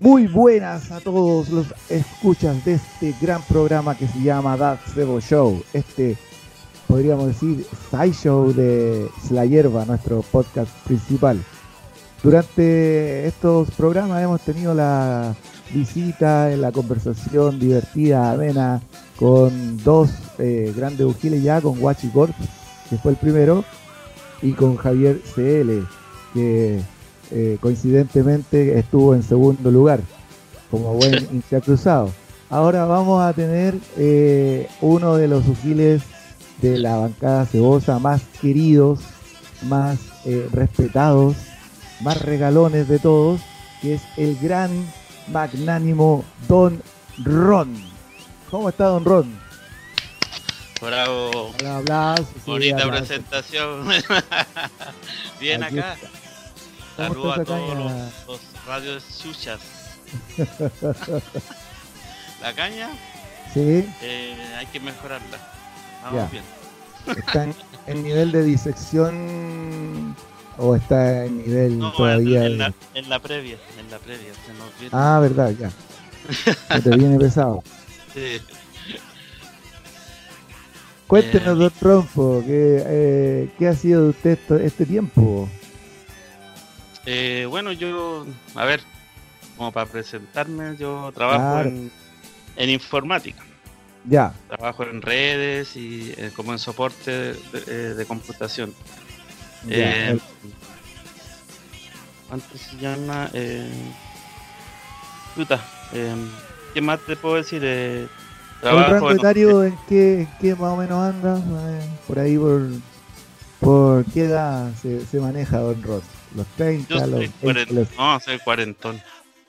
Muy buenas a todos los escuchas de este gran programa que se llama That Zero Show. Este, podríamos decir, side show de La Hierba, nuestro podcast principal. Durante estos programas hemos tenido la visita, la conversación divertida, amena, con dos eh, grandes ujiles ya, con Guachi Corp, que fue el primero, y con Javier CL, que eh, coincidentemente estuvo en segundo lugar como buen hincha cruzado. Ahora vamos a tener eh, uno de los ujiles de la bancada cebosa más queridos, más eh, respetados, más regalones de todos, que es el gran magnánimo Don Ron. ¿Cómo está Don Ron? Bravo. Hola, Bonita presentación. Bien acá. Saludos a todos los, los radios chuchas. La caña, Sí, eh, hay que mejorarla. Vamos Ya. bien. está en, en nivel de disección o está en nivel No, todavía. en, la, en la previa, en la previa. Se nos viene. Ah, verdad, ya. Se te viene pesado. Sí. Cuéntenos, Eh, Don Trompo, ¿qué, eh, ¿qué ha sido de usted esto- este tiempo? Eh, bueno, yo, a ver, como para presentarme, yo trabajo Claro. en, en informática. Ya, Trabajo en redes y eh, como en soporte de, de- de computación. ya. Eh, el- antes se llama. Eh, puta, eh, ¿qué más te puedo decir? ¿El rango etario en qué, en qué más o menos anda? Eh, por ahí, por, por qué edad se, se maneja Don Ross? ¿Los 30? Yo los soy 20, cuarentón. los- No, soy cuarentón.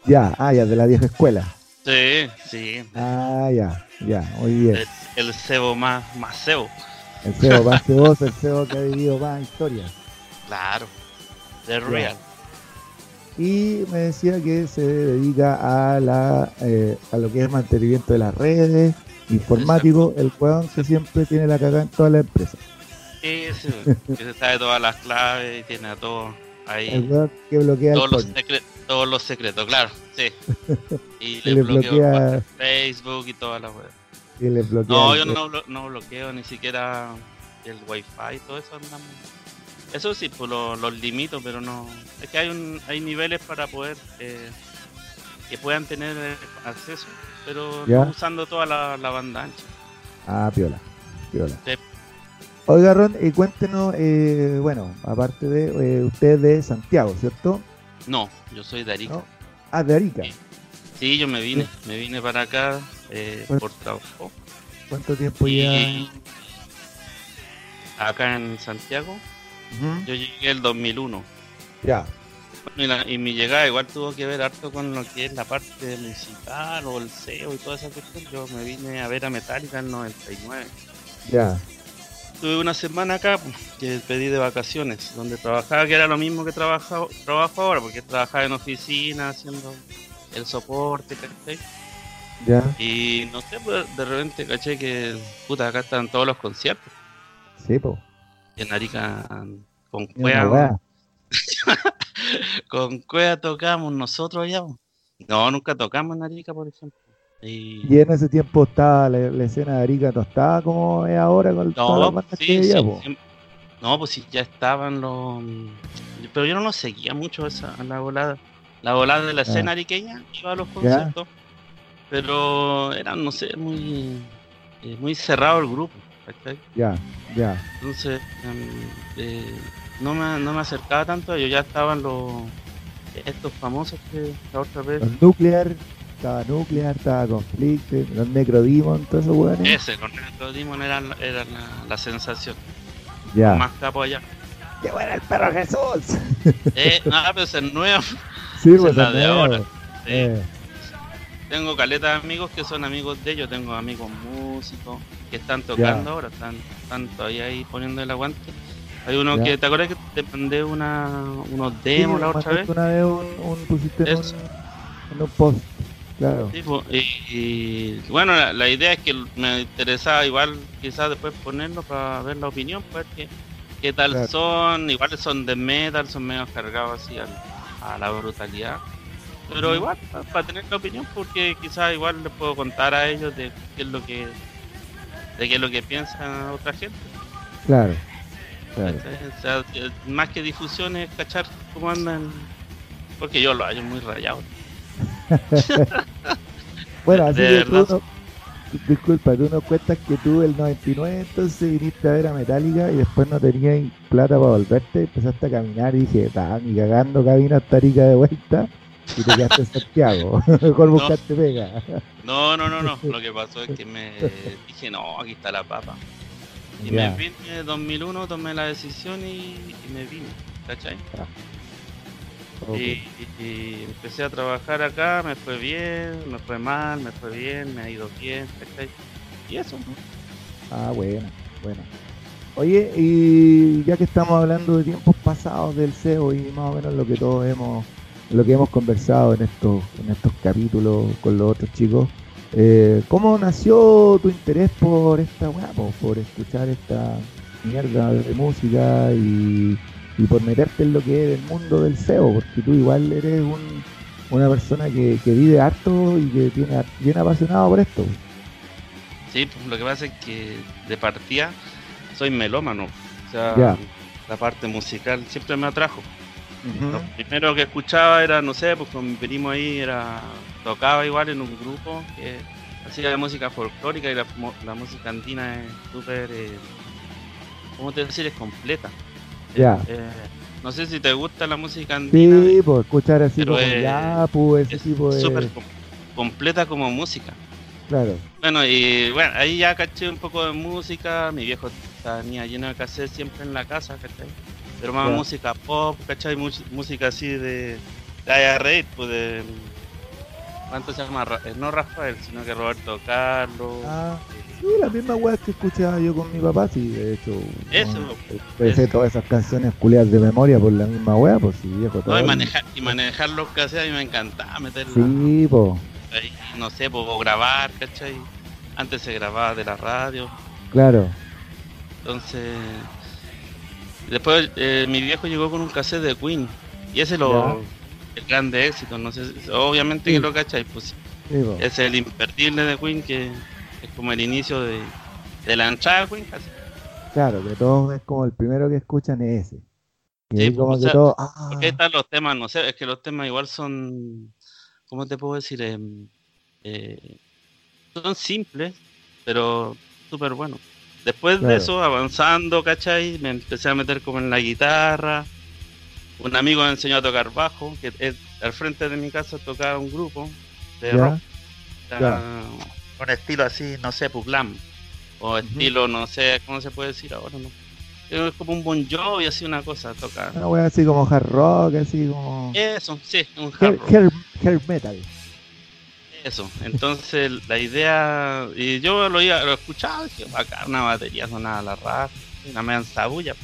Ya, ah, ya, de la vieja escuela. Sí, sí. Ah, ya, ya, muy bien. El, el cebo más, más cebo. El CEO más ceboso, el CEO que ha vivido más historias. Claro. De real. Y me decía que se dedica a la eh, a lo que es mantenimiento de las redes, informático, el weón que siempre tiene la cagada en toda la empresa. Sí, sí, que se sabe todas las claves y tiene a todo El ahí. weón que bloquea Todos el los, coño. secre- todos los secretos, claro. Sí. Y le, bloquea- Facebook y toda la web. que le bloquea No, yo no, blo- no bloqueo ni siquiera el wifi y todo eso. andamos- Eso sí, pues lo- los limito, pero no. Es que hay un, hay niveles para poder eh, que puedan tener eh, acceso, pero Ya. no usando toda la, la banda ancha. Ah, piola, piola. Sí. Oiga, Ron, y cuéntenos, eh, bueno, aparte de eh, usted de Santiago, ¿cierto? No, yo soy de Arica. ¿No? Ah, de Arica. Sí. Sí, yo me vine, me vine para acá eh, por trabajo. ¿Cuánto tiempo Y ya? acá en Santiago, Yo llegué el 2001. Ya, y, la- y mi llegada igual tuvo que ver harto con lo que es la parte musical o el SEO y toda esa cuestión. Yo me vine a ver a Metallica en 99. ya, Tuve una semana acá pues, que pedí de vacaciones, donde trabajaba, que era lo mismo que trabajo, trabajo ahora, porque trabajaba en oficina haciendo el soporte, ¿cachai? ya. Y no sé, pues, de repente caché que, puta, acá están todos los conciertos. Sí, po. En Arica, con Cuea, con Cuea tocamos nosotros allá. No, nunca tocamos en Arica, por ejemplo. Y, Y en ese tiempo estaba la, la escena de Arica, no estaba como es ahora con no, bandas sí, que sí, no, pues sí, ya estaban los. Pero yo no lo seguía mucho esa, la volada. La volada de la escena ariqueña iba a los conciertos. Pero era, no sé, muy, eh, muy cerrado el grupo. Ya, ya. Entonces, em, eh, no, me, no me acercaba tanto ellos, ya estaban los estos famosos que la otra vez. Los Nuclear, estaba Nuclear, estaba Conflict, los Necrodemon, todos esos weones. Ese, con Retro Demon era, la- sensación. Ya. Más capo allá. ¡Qué bueno el perro Jesús! Eh, no, pero es nuevo. Sí, Esa pues es la es de nuevo. ahora. Eh, Tengo caleta de amigos que son amigos de ellos, tengo amigos músicos que están tocando ahora, están, están todavía ahí poniendo el aguante. Hay uno que, ¿te acuerdas que te mandé una, unos sí, demos la otra vez? una vez un, un pusiste en un, Eso. en un post. Claro. Sí, y, y, bueno, la, la idea es que me interesaba igual quizás después ponerlo para ver la opinión, pues que qué tal son, igual son de metal, son medio cargados así a la brutalidad. Pero igual, para tener la opinión, porque quizás igual les puedo contar a ellos de qué es lo que de qué es lo que piensa otra gente. Claro. O sea, más que difusiones, cachar cómo andan. Porque yo lo hallo muy rayado. bueno, así que tú disculpa, tú nos cuentas que tú el 99 entonces viniste a ver a Metallica y después no tenías plata para volverte, empezaste a caminar y dije, está ni cagando camino hasta Rica de vuelta y te quedaste en Santiago. Mejor buscaste pega. No, no, no, no. Lo que pasó es que me dije, no, aquí está la papa. Y me vine en 2001, tomé la decisión y, me vine, ¿cachai? Y, empecé a trabajar acá, me fue bien, me fue mal, me fue bien, me ha ido bien, ¿cachai? Y eso. Ah, bueno, bueno. Oye, y ya que estamos hablando de tiempos pasados del SEO y más o menos lo que todos hemos, lo que hemos conversado en estos, en estos capítulos con los otros chicos, eh, ¿cómo nació tu interés por esta guapo, por escuchar esta mierda de música y y por meterte en lo que es el mundo del SEO, porque tú igual eres un, una persona que, vive harto y que tiene bien apasionado por esto. Sí, pues lo que pasa es que de partida soy melómano, o sea, la parte musical siempre me atrajo. Lo primero que escuchaba era, no sé, pues con mi primo ahí era tocaba igual en un grupo que hacía música folclórica y la, música andina es súper, eh, ¿cómo te decir? Es completa. Ya. Eh, no sé si te gusta la música andina. Sí, pues escuchar así como ya, pues, ese tipo de. Súper completa como música. Claro. Bueno, y bueno, ahí ya caché un poco de música. Mi viejo tenía lleno de cassette siempre en la casa, ¿cachai? Pero más música pop, ¿cachai? música así de. De Raid, pues de. ¿Cuánto se llama? Eh, no Rafael, sino que Roberto Carlos. Ah. Sí, la misma weá que escuchaba yo con mi papá, sí, de hecho. Eso. Empecé todas esas canciones culiadas de memoria por la misma weá, pues sí, viejo. Todo no, y manejar, y manejar los cassettes a mí me encantaba meterlo. Sí, po. no sé, po, grabar, ¿cachai? Antes se grababa de la radio. Claro. Entonces. Después eh, mi viejo llegó con un cassette de Queen. Y ese lo. El grande éxito, no sé. Obviamente que lo cachai, pues. Sí, es el imperdible de Queen que es como el inicio de, la entrada de casi. Claro, que todos es como el primero que escuchan es ese. sí, como que todo, ah. Porque están los temas, no sé, es que los temas igual son, ¿cómo te puedo decir? Em, eh, son simples, pero súper buenos. Después de eso, avanzando, ¿cachai? Me empecé a meter como en la guitarra. Un amigo me enseñó a tocar bajo, que al frente de mi casa tocaba un grupo de rock un estilo así, no sé, Puglam. O estilo, no sé, ¿cómo se puede decir ahora? no Es como un Bon Jovi, así una cosa, toca. Una wea así como hard rock, así como. Eso, sí, un hard rock. Hair, metal. Eso, entonces la idea. Y yo lo, iba, lo escuchaba, acá una batería sonaba la raza, una media sabulla.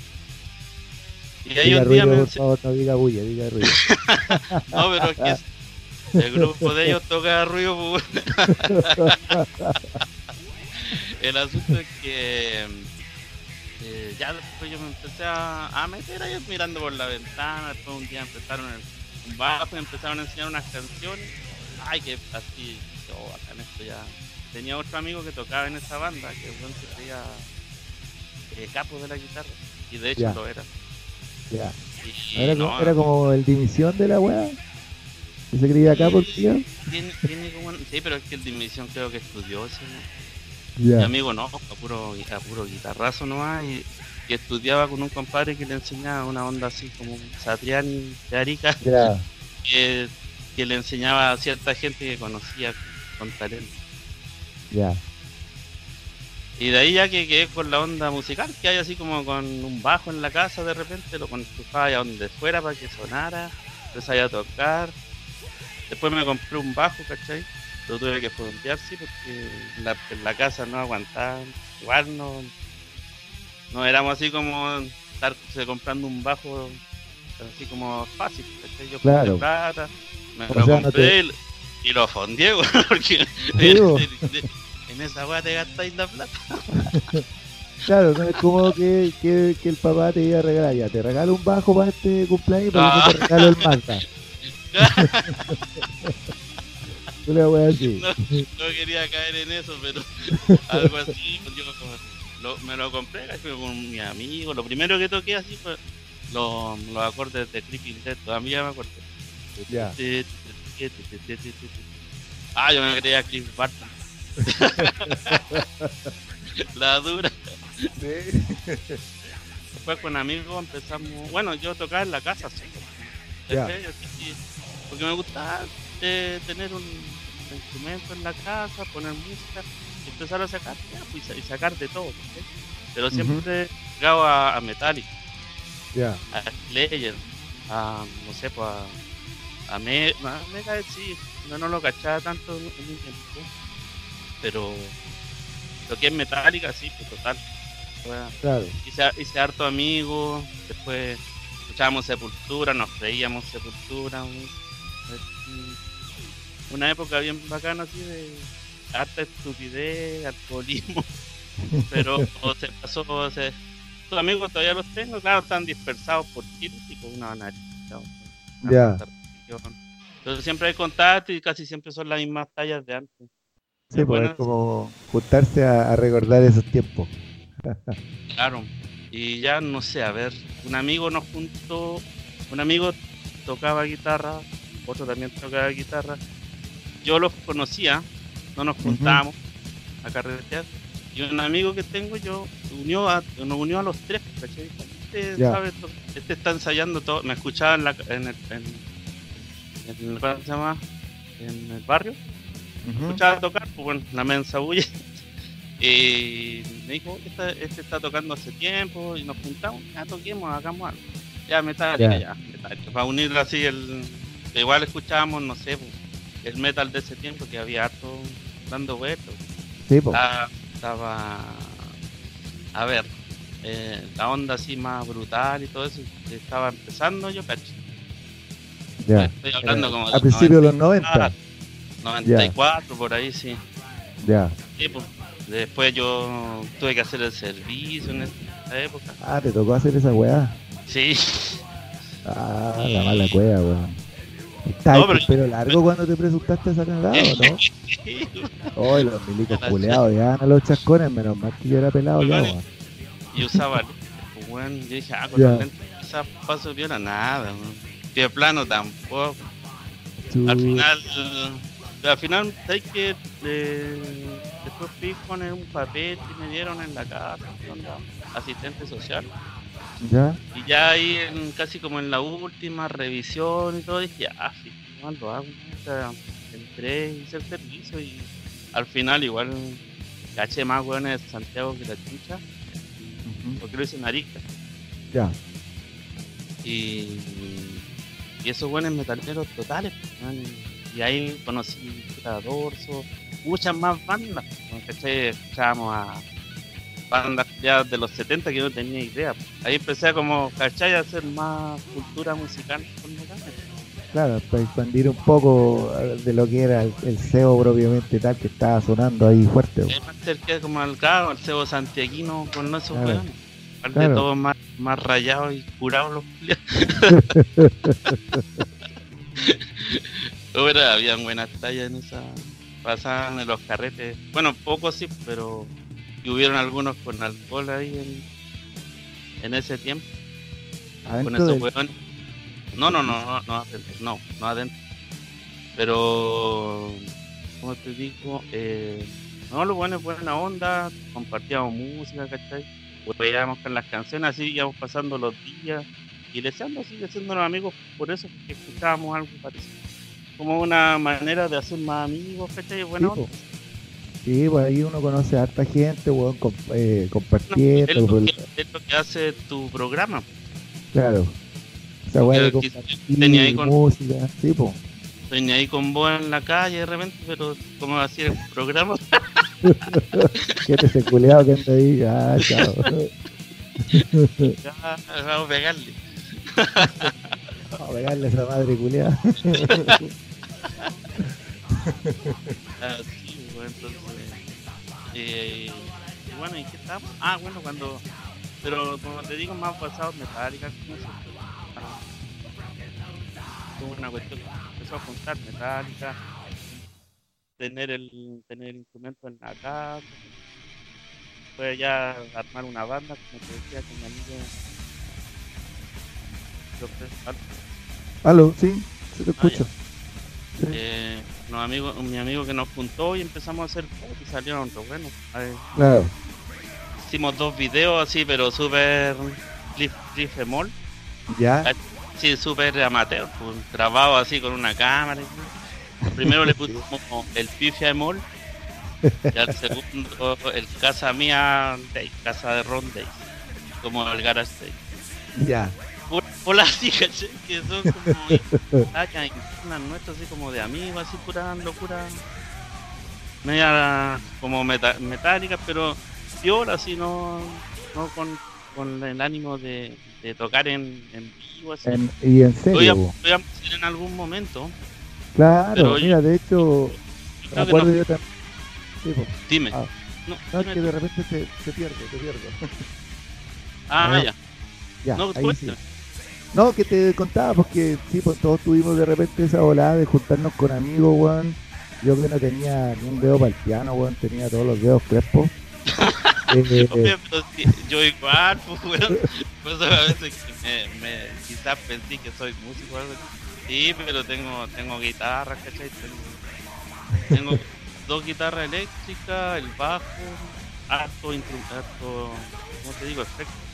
Y ahí un día me. Por favor, no diga bulla, diga ruido. no, pero es que el grupo de ellos toca ruido. El asunto es que eh, ya después yo me empecé a, meter ahí mirando por la ventana. Después un día empezaron un bajo empezaron a enseñar unas canciones. Ay, que así, acá en esto ya. Tenía otro amigo que tocaba en esa banda, que bueno, se creía eh, capo de la guitarra. Y de hecho lo era. Ya. Era, era, como el división de la weá se creía acá por Tiene, tiene como, sí, pero es que el Dimisión creo que estudió. Mi amigo no, a puro, a puro guitarrazo nomás y, y, estudiaba con un compadre que le enseñaba una onda así como Satriani de Arica. Que, que, le enseñaba a cierta gente que conocía con talento. Ya. Y de ahí ya que quedé con la onda musical, que hay así como con un bajo en la casa de repente, lo constufaba a donde fuera para que sonara, empecé a tocar Después me compré un bajo, ¿cachai? Lo tuve que frontear, sí, porque en la, casa no aguantaba. Igual no, no éramos así como estar comprando un bajo así como fácil, ¿cachai? Yo claro. plata, me lo compré y lo fondié, porque en esa weá te gastáis la plata. Claro, no es como que, que, que, el papá te iba a regalar, ya te regalo un bajo para este cumpleaños, pero no. te regalo el Mazda. no, no, quería caer en eso, pero algo así, pues yo lo, me lo compré con mi amigo. Lo primero que toqué así fue los, los acordes de Creeping Dead, todavía me acuerdo. Ya. Ah, yo me quería Chris Barton. La dura. Después con amigos empezamos. Bueno, yo tocaba en la casa, sí. Porque me gustaba eh, tener un instrumento en la casa, poner música, empezar a sacar pues, y sacar de todo. Pero siempre llegado a, a Metallica, a Slayer, a no sé, pues a, a, Me, a Mega sí, no, no lo cachaba tanto en un tiempo. Pero lo que es Metallica, sí, pues total. Claro. Hice, hice harto amigos, después escuchábamos Sepultura, nos reíamos Sepultura. Una época bien bacana así de harta estupidez, alcoholismo. Pero se pasó, se, tus amigos todavía los tengo, claro, están dispersados por Chile y con una nariz. Ya. Entonces siempre hay contacto y casi siempre son las mismas tallas de antes. Sí, pues es como juntarse a, recordar esos tiempos. claro. Y ya no sé, a ver, un amigo nos juntó, un amigo tocaba guitarra, otro también tocaba guitarra. Yo los conocía, no nos juntábamos a carretear. Y un amigo que tengo yo unió a, nos unió a los tres, Este, sabe, este está ensayando todo, me escuchaba en, la, en, el, en, el, ¿cómo se llama? En el barrio escuchaba tocar, pues bueno, la mensa bulla. y me dijo, este, este, está tocando hace tiempo y nos juntamos, ya toquemos, hagamos algo. Ya, metal, ya, ya Para unir así el. Igual escuchábamos, no sé, pues, el metal de ese tiempo que había harto dando vueltas. Sí, estaba, A ver, eh, la onda así más brutal y todo eso, estaba empezando yo, cacho. Ya. Estoy hablando como. A principios de los 90. 94, por ahí sí. Ya. pues, después yo tuve que hacer el servicio en esa época. Ah, ¿te tocó hacer esa weá? Sí. Ah, la mala cueva, weón. Está no, pero... largo cuando te presentaste esa cagada, ¿no? sí. Oh, los milicos culeados, ya a los chascones, menos mal que yo era pelado ya, weón. Y usaba, bueno, yo dije, ah, con los lentes, paso viola nada, weón. De plano tampoco. Al final al final, hay que eh, después fui con un papel que me dieron en la casa, asistente social. ¿Ya? Y ya ahí, casi como en la última revisión y todo, dije, ah, sí, lo hago. entré, hice el servicio y al final, igual, caché más hueones de Santiago que la chucha, porque lo hice en Arica. Ya. Y, y esos buenos metaleros totales, y ahí conocí a Dorso, muchas más bandas, ¿cachai? Escuchábamos a bandas ya de los 70 que no tenía idea. Ahí empecé a como, ¿cachai? A hacer más cultura musical con Claro, para expandir un poco de lo que era el, CEO propiamente tal que estaba sonando ahí fuerte. Es más cerca como el cabo, el CEO santiaguino con esos claro. Aparte de todos más, más rayados y curados los Había habían buenas tallas en esa. Pasaban en los carretes. Bueno, pocos sí, pero hubieron algunos con alcohol ahí en, en ese tiempo. con esos hueones. No, no, no, no, no adentro. No, no adentro. Pero, como te digo, eh, no, lo bueno es buena onda. Compartíamos música, ¿cachai? Veíamos con las canciones, así íbamos pasando los días y deseando así, haciéndonos amigos por eso, porque escuchábamos algo parecido como una manera de hacer más amigos, ¿cachai? Bueno, sí, sí, pues ahí uno conoce a harta gente, weón, eh, compartiendo. es, lo que, hace tu programa. Claro. Esa weá de compartir tenía ahí con, música, sí, pues. Tenía ahí con vos en la calle de repente, pero ¿cómo a el programa? ¿Qué te ese culeado que anda ahí? Ah, chao. vamos a pegarle. Vamos a pegarle a esa madre culeada. Así, ah, bueno, entonces. Eh, bueno, ¿y qué estamos? Ah, bueno, cuando. Pero como te digo, más pasado metálica con eso. Fue una cuestión que empezó a juntar metálica, tener el, tener instrumento en la casa. Fue ya armar una banda, como te decía, con mi amigo. Aló, sí, se te ah, escucho. Eh, no, amigo, mi amigo que nos juntó y empezamos a hacer y salieron otros buenos. Claro. Hicimos dos videos así, pero súper cliff, emol. Ya. Ah, sí, súper amateur, pues, grabado así con una cámara. Primero le pusimos el pifia emol y al segundo el casa mía Day, casa de Ron Day, como el Garage Day. Ya hola así, Que son como internas nuestras, así como de amigos, así pura locura. Media como metálica, pero viola, así, no, no con, con el ánimo de, de tocar en, en vivo, así. y en serio. Voy a, hacer en algún momento. Claro, mira, de hecho, me acuerdo yo también. Dime. Ah, no, que de repente se, se pierde, se pierde. Ah, ya. Ya, no, ahí sí. No, que te contaba, porque sí, pues todos tuvimos de repente esa volada de juntarnos con amigos, weón. Yo que no tenía ni un dedo para el piano, weón, tenía todos los dedos crespos. eh, yo igual, pues, weón. Pues a veces me, me, quizás pensé que soy músico o algo Sí, pero tengo, tengo guitarra, ¿cachai? Tengo, tengo dos guitarras eléctricas, el bajo, harto, harto, ¿cómo te digo? Efecto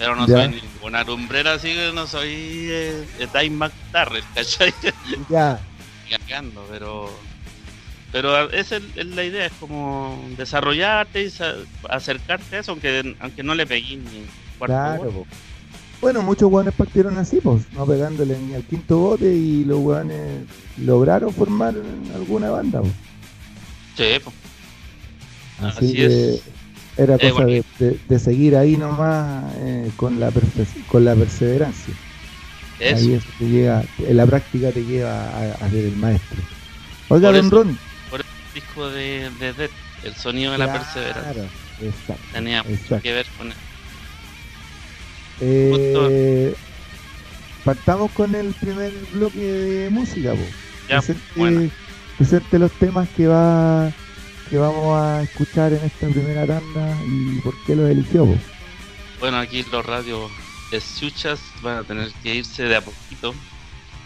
pero no soy ninguna lumbrera, así que no soy eh, Dave McTarrell, ¿cachai? Ya. Cagando, pero. Pero esa es la idea, es como desarrollarte y acercarte a eso, aunque, aunque no le pegué ni cuarto Claro, Bueno, muchos guanes partieron así, pues, no pegándole ni al quinto bote y los guanes lograron formar alguna banda. Pues. Sí, pues. Así, así es era eh, cosa de, seguir ahí nomás eh, con, la con la perseverancia. Ahí eso te llega, en la práctica te lleva a, ser el maestro. Oiga, Don Ron. Por el disco de, de el sonido de la perseverancia. Exacto, Tenía mucho que ver con él. Eh, partamos con el primer bloque de música. Ya, presente los temas que va que vamos a escuchar en esta primera tanda y por qué lo eligió. Bueno, aquí los radios escuchas van a tener que irse de a poquito.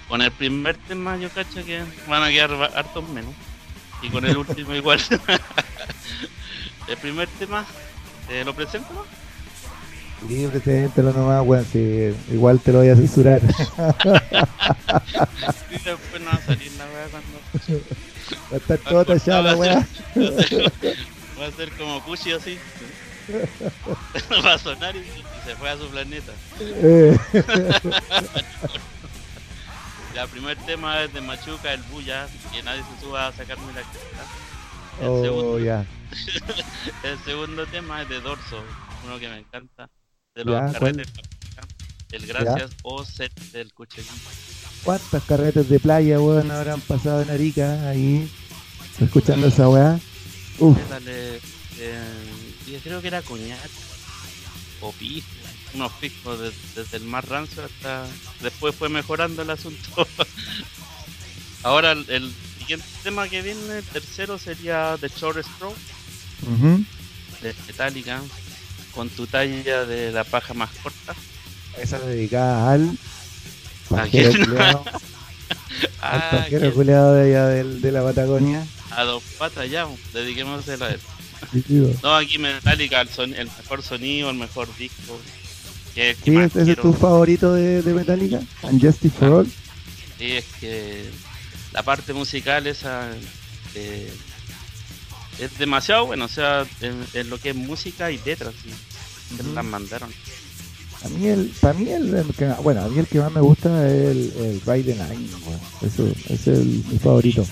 Con el primer tema yo cacho que van a quedar hartos menos. Y con el último igual. el primer tema, ¿te lo presento? Sí, preséntelo nomás, weón, si igual te lo voy a censurar. y después no va a salir la weá cuando... Va a estar todo tallado la weá. Va a ser como Kushi así. Va a sonar y, se fue a su planeta. Eh. el primer tema es de Machuca, el Buya, que nadie se suba a sacarme la cresta. El, oh, segundo, el segundo tema es de Dorso, uno que me encanta, de los carretes el gracias o set del coche. ¿Cuántas carretas de playa, weón, habrán pasado en Arica ahí, escuchando esa weá? Uf. Dale, eh, yo creo que era coñac o pisco, unos piscos desde el más rancio hasta después fue mejorando el asunto. Ahora el, siguiente tema que viene, el tercero sería The Short Stroke de Metallica con tu talla de la paja más corta. Esa dedicada al Pajero culeado. al ah, pajero culeado de allá de, la Patagonia. A dos patas ya, dediquemos a él. no, aquí Metallica, el, el, mejor sonido, el mejor disco. Que, sí, ¿ese es tu favorito de, de Metallica? ¿And Justice for All? Sí, es que la parte musical esa eh, es demasiado bueno, o sea, en, lo que es música y letras, sí, uh -huh. las mandaron. A mí el, para mí el, bueno, a mí el que más me gusta es el, el Ride the Night, eso, es el, mi favorito.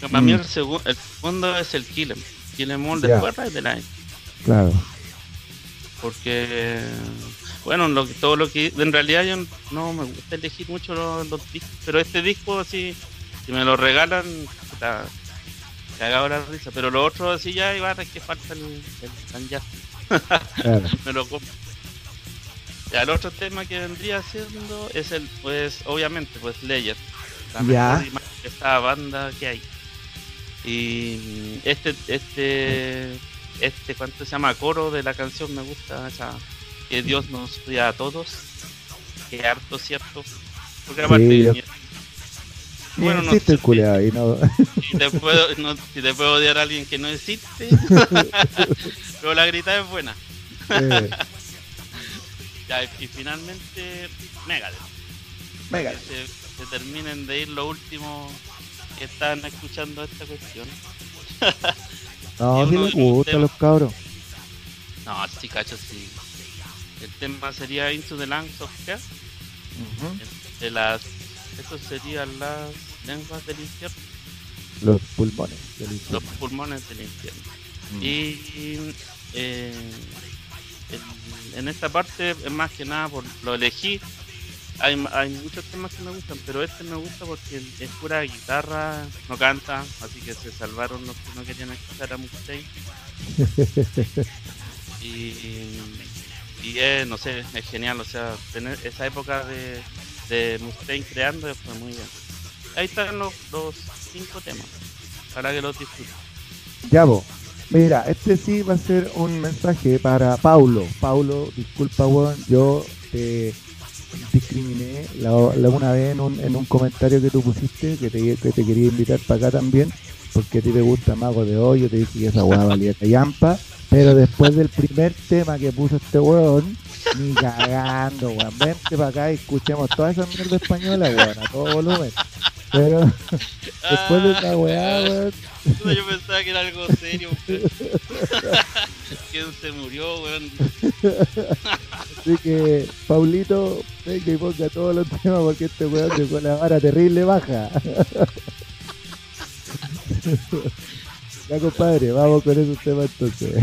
para mí mm. el, el segundo es el Kill Kill Em All después Ride the Night. Claro. Porque, bueno, lo, todo lo que, en realidad yo no me gusta elegir mucho los, discos, pero este disco así, si me lo regalan, está cagado la risa, pero lo otro así ya igual es que falta el, el me lo compro. Ya, el otro tema que vendría siendo es el, pues, obviamente, pues Slayer. La ya. mejor esta banda que hay. Y este, este, este, ¿cuánto se llama? Coro de la canción me gusta, esa, que Dios nos cuida a todos. Que harto, ¿cierto? Porque aparte, bueno, no existe el culiado y no. Si te, puedo, no, si te puedo odiar a alguien que no existe, pero la grita es buena. Eh. ya, y finalmente, Megadeth. Megadeth. Que se, terminen de ir los últimos que están escuchando esta cuestión. no, si les gusta los cabros. No, sí, cacho, sí. El tema sería Into the Lands of Care. De las. Eso serían las lenguas del infierno. Los pulmones del infierno. Los pulmones del infierno. Mm. Y eh, en, esta parte, es más que nada, por lo elegí. Hay, hay muchos temas que me gustan, pero este me gusta porque es pura guitarra, no canta, así que se salvaron los que no querían escuchar a Mustaine. y, y es, no sé, es genial, o sea, tener esa época de, de Mustaine creando fue muy bien ahí están los, cinco temas para que los disfruten. Ya vos. Mira, este sí va a ser un mensaje para Paulo. Paulo, disculpa, weón, yo te discriminé la, una vez en un, en un comentario que tú pusiste que te, que te quería invitar para acá también, porque a ti te gusta Mago de Hoy, yo te dije que esa weá valía yampa, pero después del primer tema que puso este weón, ni cagando, weón, vente para acá y escuchemos toda esa mierda española, weón, a todo volumen. Pero después de esa weá, weón. Yo pensaba que era algo serio, weón. ¿Quién se murió, weón? Así que, Paulito, venga y ponga todos los temas porque este weón dejó la vara terrible baja. ya, compadre, vamos con esos temas entonces.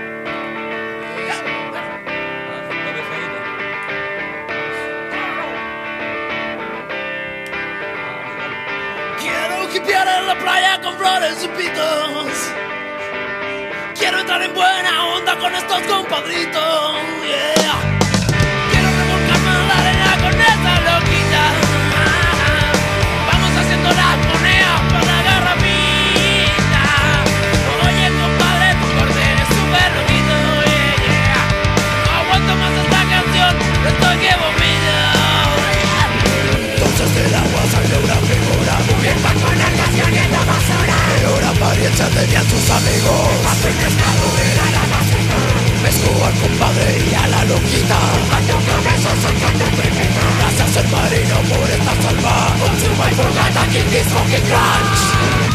En la playa con flores y pitos. Quiero entrar en buena onda con estos compadritos. Yeah. Monarcas cayendo basura Peor apariencia tenían sus amigos Papeles madurera la basura Me escudo al compadre y a la loquita Cuando cabezas sacando criminal Gracias el marino por esta salva. Consumo y furgata, King Disco, King Crunch.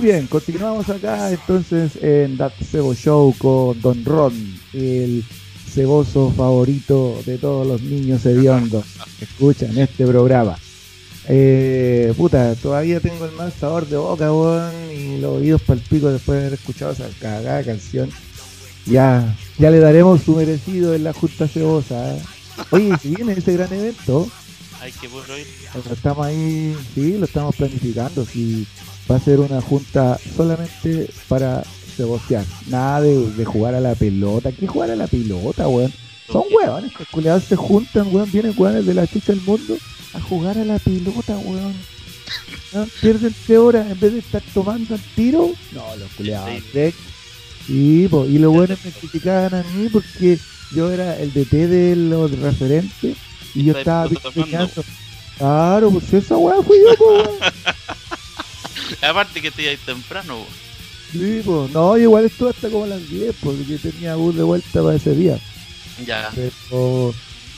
Muy bien, continuamos acá entonces en That Cebo Show con Don Ron, el ceboso favorito de todos los niños hediondos que escuchan este programa. Eh, puta, todavía tengo el mal sabor de boca, weón, y los oídos palpico después de haber escuchado esa cagada canción. Ya, ya le daremos su merecido en la Junta Cebosa. ¿eh? Oye, si viene ese gran evento, Hay que ir. estamos ahí, sí, lo estamos planificando. Si va a ser una junta solamente para cebosear. Nada de, de jugar a la pelota. ¿Qué jugar a la pelota, weón? Son huevones, que culiados se juntan, weón. Vienen huevones de la chucha del mundo a jugar a la pelota, weón. ¿No? Pierden tres horas en vez de estar tomando el tiro. No, los culiados. Sí. Sí, po, y los buenos me criticaban a mí porque yo era el DT de los referentes y yo estaba. Claro, pues esa weá fui yo, po, weón. Aparte que te ibas temprano, bo. Sí, pues, no, igual estuve hasta como las 10, porque tenía bus de vuelta para ese día. ya. Pero,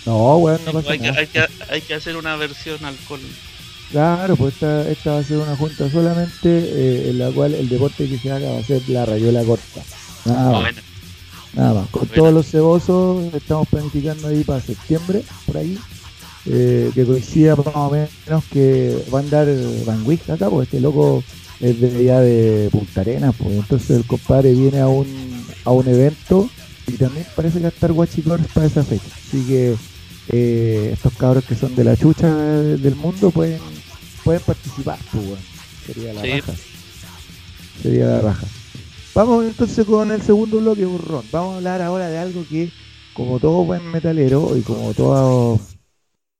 no, weón, no pasa hay, que, nada. hay, que, hay que hacer una versión alcohol. Claro, pues esta, esta va a ser una junta solamente eh, en la cual el deporte que se haga va a ser la rayola corta. Nada más, Bueno, nada más. Con Bueno. todos los cebosos estamos planificando ahí para septiembre, por ahí. Eh, que coincida más o menos que va a andar Van Wick acá, pues este loco es de allá de Punta Arenas, pues entonces el compadre viene a un, a un evento y también parece que va a estar Guachicores para esa fecha. Así que eh, estos cabros que son de la chucha del mundo pueden pueden participar, pues, Sería la raja. Sería la raja. Vamos entonces con el segundo bloque, burrón. Vamos a hablar ahora de algo que, como todo buen metalero y como todo,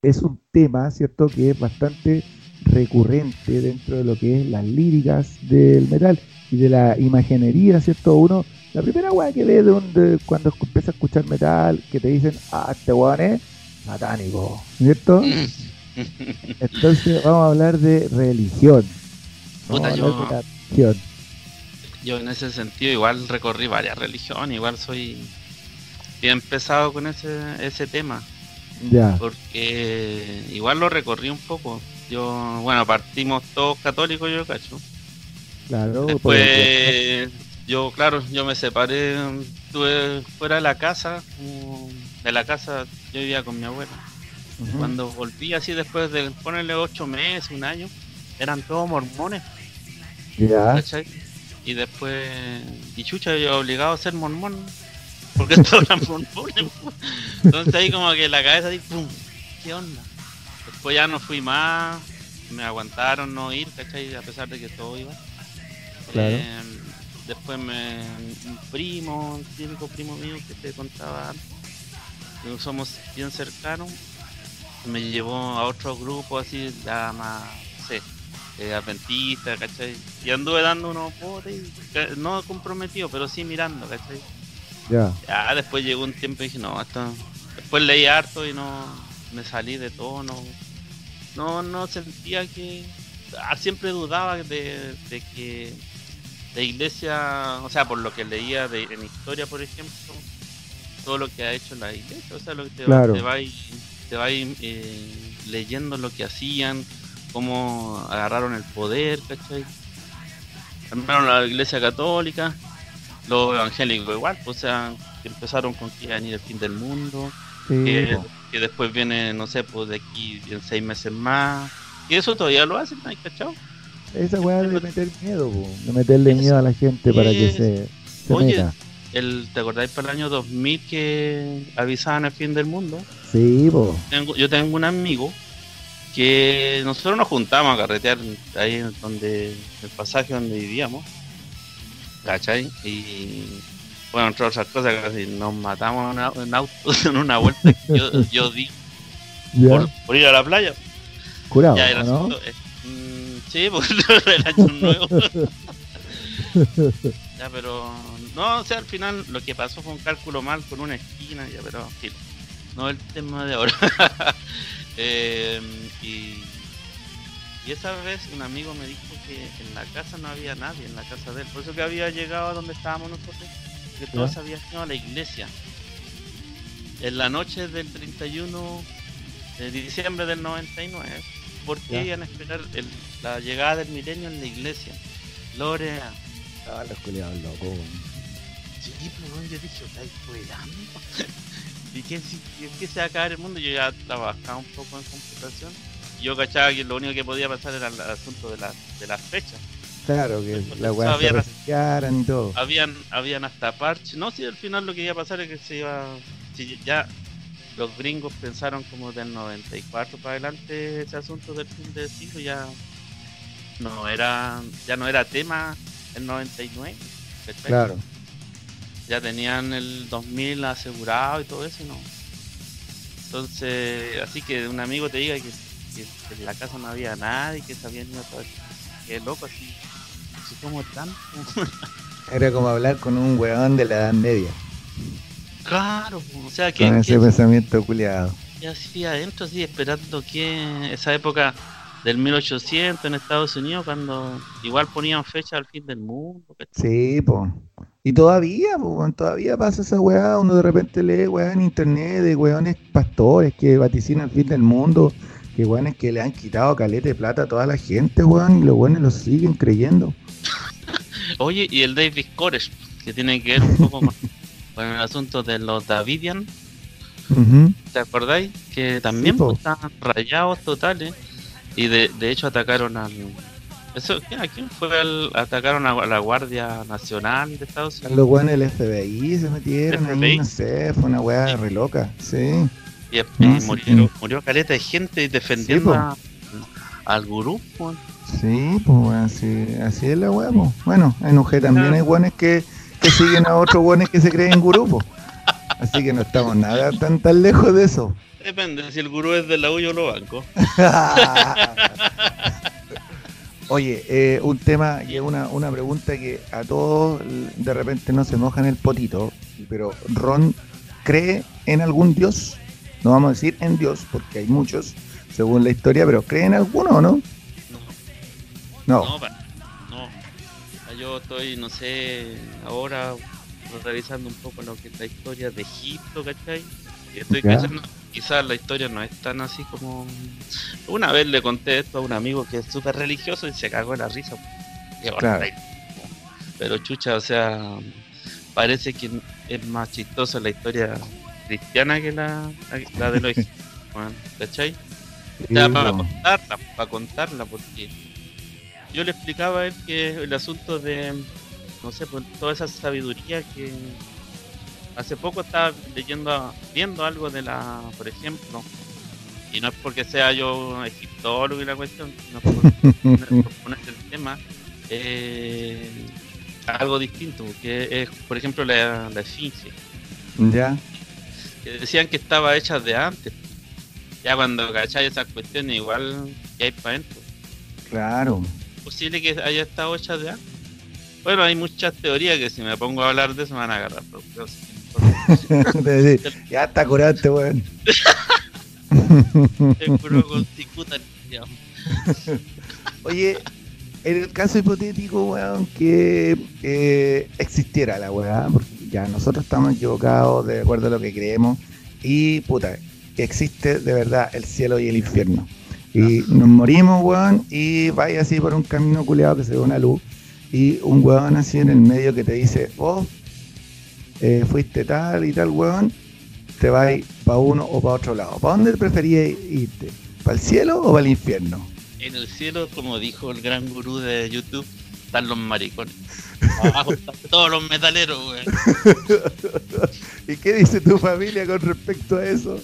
es un tema, ¿cierto?, que es bastante recurrente dentro de lo que es las líricas del metal y de la imaginería, ¿cierto? Uno, la primera weá que ve de, cuando empieza a escuchar metal, que te dicen, ah, este weón es satánico, ¿cierto? Entonces vamos a hablar de religión. Puta, yo, religión. yo en ese sentido igual recorrí varias religiones, igual soy bien pesado con ese, ese tema. Ya. Porque igual lo recorrí un poco. Yo, bueno, partimos todos católicos, yo cacho. Claro. Después, yo, claro, yo me separé, estuve fuera de la casa, de la casa, yo vivía con mi abuela cuando volví así después de ponerle ocho meses, un año, eran todos mormones. Ya. Y después, y chucha, yo obligado a ser mormón, porque todos eran mormones. Entonces ahí como que la cabeza, ahí, ¡pum! ¿Qué onda? Después ya no fui más, me aguantaron no ir, ¿cachai? A pesar de que todo iba. Claro. Em, después me, un primo, un típico primo mío que te contaba antes, somos bien cercanos, me llevó a otro grupo así, ya más, no sé, eh, adventista, ¿cachai? Y anduve dando unos botes, no comprometido, pero sí mirando, ¿cachai? Ya. Ya después llegó un tiempo y dije, no, esto... Después leí harto y no me salí de todo, no, no, sentía que... Ah, siempre dudaba de, que de iglesia, o sea, por lo que leía de, en historia, por ejemplo, todo lo que ha hecho la iglesia, o sea, lo que te, va, te va te vas eh, leyendo lo que hacían, cómo agarraron el poder, ¿cachai? Armaron la iglesia católica, los evangélicos igual, o sea, que empezaron con que iba a venir el fin del mundo, que, después viene, no sé, pues de aquí en seis meses más, y eso todavía lo hacen, ¿hay cachado? Esa weá de meter miedo, de meterle miedo a la gente para que se, se Oye, El, ¿Te acordáis para el año 2000 que avisaban el fin del mundo? Sí, yo tengo un amigo que nosotros nos juntamos a carretear ahí donde el pasaje donde vivíamos, ¿cachai? Y bueno, entre otras cosas, casi nos matamos en auto en una vuelta que yo, di por, ir a la playa. Curado, ¿no? Mm, sí, por el año nuevo. ya, pero no, o sea, al final lo que pasó fue un cálculo mal con una esquina, ya, pero no el tema de ahora. Y, esa vez un amigo me dijo que en la casa no había nadie, en la casa de él. Por eso que había llegado a donde estábamos nosotros, que todos habían ido a la iglesia. En la noche del 31 de diciembre del 99, porque iban a esperar la llegada del milenio en la iglesia. Lorea. Ah, los culiados locos. Sí, pues yo dije, ¿y qué, qué se va a acabar el mundo? Yo ya trabajaba un poco en computación. Yo cachaba que lo único que podía pasar era el asunto de, la, de las fechas. Claro, que la weá se y todo. Habían, habían hasta parches. No, si al final lo que iba a pasar es que se iba. Si ya los gringos pensaron como del 94 para adelante ese asunto del fin de siglo ya no era ya no era tema el 99 claro ya tenían el 2000 asegurado y todo eso, ¿no? Entonces, así que un amigo te diga que, en la casa no había nadie, que sabían ido todo Qué loco, así, así como tanto. Era como hablar con un weón de la Edad Media. Claro, o sea que. Con ese pensamiento culiado. Y así adentro, así esperando que esa época del 1800 en Estados Unidos, cuando igual ponían fecha al fin del mundo. Sí, pues. Y todavía, pues, todavía pasa esa weá, uno de repente lee weá en internet de weones pastores que vaticinan el fin del mundo, que weones que le han quitado calete de plata a toda la gente, weón, y los weones lo siguen creyendo. Oye, y el David Koresh, que tiene que ver un poco más con el asunto de los Davidian. ¿Te acordáis? Que también pues, estaban rayados totales y de, de hecho atacaron al eso, ¿A quién fue el, atacaron a la Guardia Nacional de Estados Unidos? Los weones del FBI se metieron ahí, no sé, fue una weá re loca, sí. Y, murió, murió caleta de gente defendiendo al gurú, Sí, pues así, así es la weá, Bueno, en UG también hay guanes que, que siguen a otros guanes que se creen gurú, Así que no estamos nada tan tan lejos de eso. Depende, si el gurú es de la U yo lo banco. Oye, eh, un tema y una, una pregunta que a todos de repente no se mojan el potito, pero Ron cree en algún dios, no vamos a decir en Dios, porque hay muchos, según la historia, pero ¿cree en alguno o no? No. No, no. Yo estoy, no sé, ahora revisando un poco lo que es la historia de Egipto, ¿cachai? Estoy quizás la historia no es tan así como... Una vez le conté esto a un amigo que es súper religioso y se cagó en la risa. Pero chucha, o sea, parece que es más chistosa la historia cristiana que la, la de los ¿cachai? para contarla, para contarla, porque yo le explicaba a él que el asunto de, no sé, pues toda esa sabiduría que hace poco estaba leyendo, viendo algo de la, por ejemplo, y no es porque sea yo egiptólogo y la cuestión, sino por, poner el tema, eh, algo distinto, que es, por ejemplo, la, la esfinge. Ya. Que decían que estaba hecha de antes. Ya cuando cacháis esas cuestiones, igual que hay para adentro. Claro. Es posible que haya estado hecha de antes. Bueno, hay muchas teorías que si me pongo a hablar de eso me van a agarrar. Pero, ya está curado este weón. Oye, en el caso hipotético, weón, que eh, existiera la weá, porque ya nosotros estamos equivocados de acuerdo a lo que creemos, y puta, existe de verdad el cielo y el infierno. Y nos morimos, weón, y vaya así por un camino culeado que se ve una luz, y un weón así en el medio que te dice, oh, eh, fuiste tal y tal weón, te vas para uno o para otro lado. ¿Para dónde preferías irte? ¿Para el cielo o para el infierno? En el cielo, como dijo el gran gurú de YouTube, están los maricones. Abajo están todos los metaleros, weón. ¿Y qué dice tu familia con respecto a eso?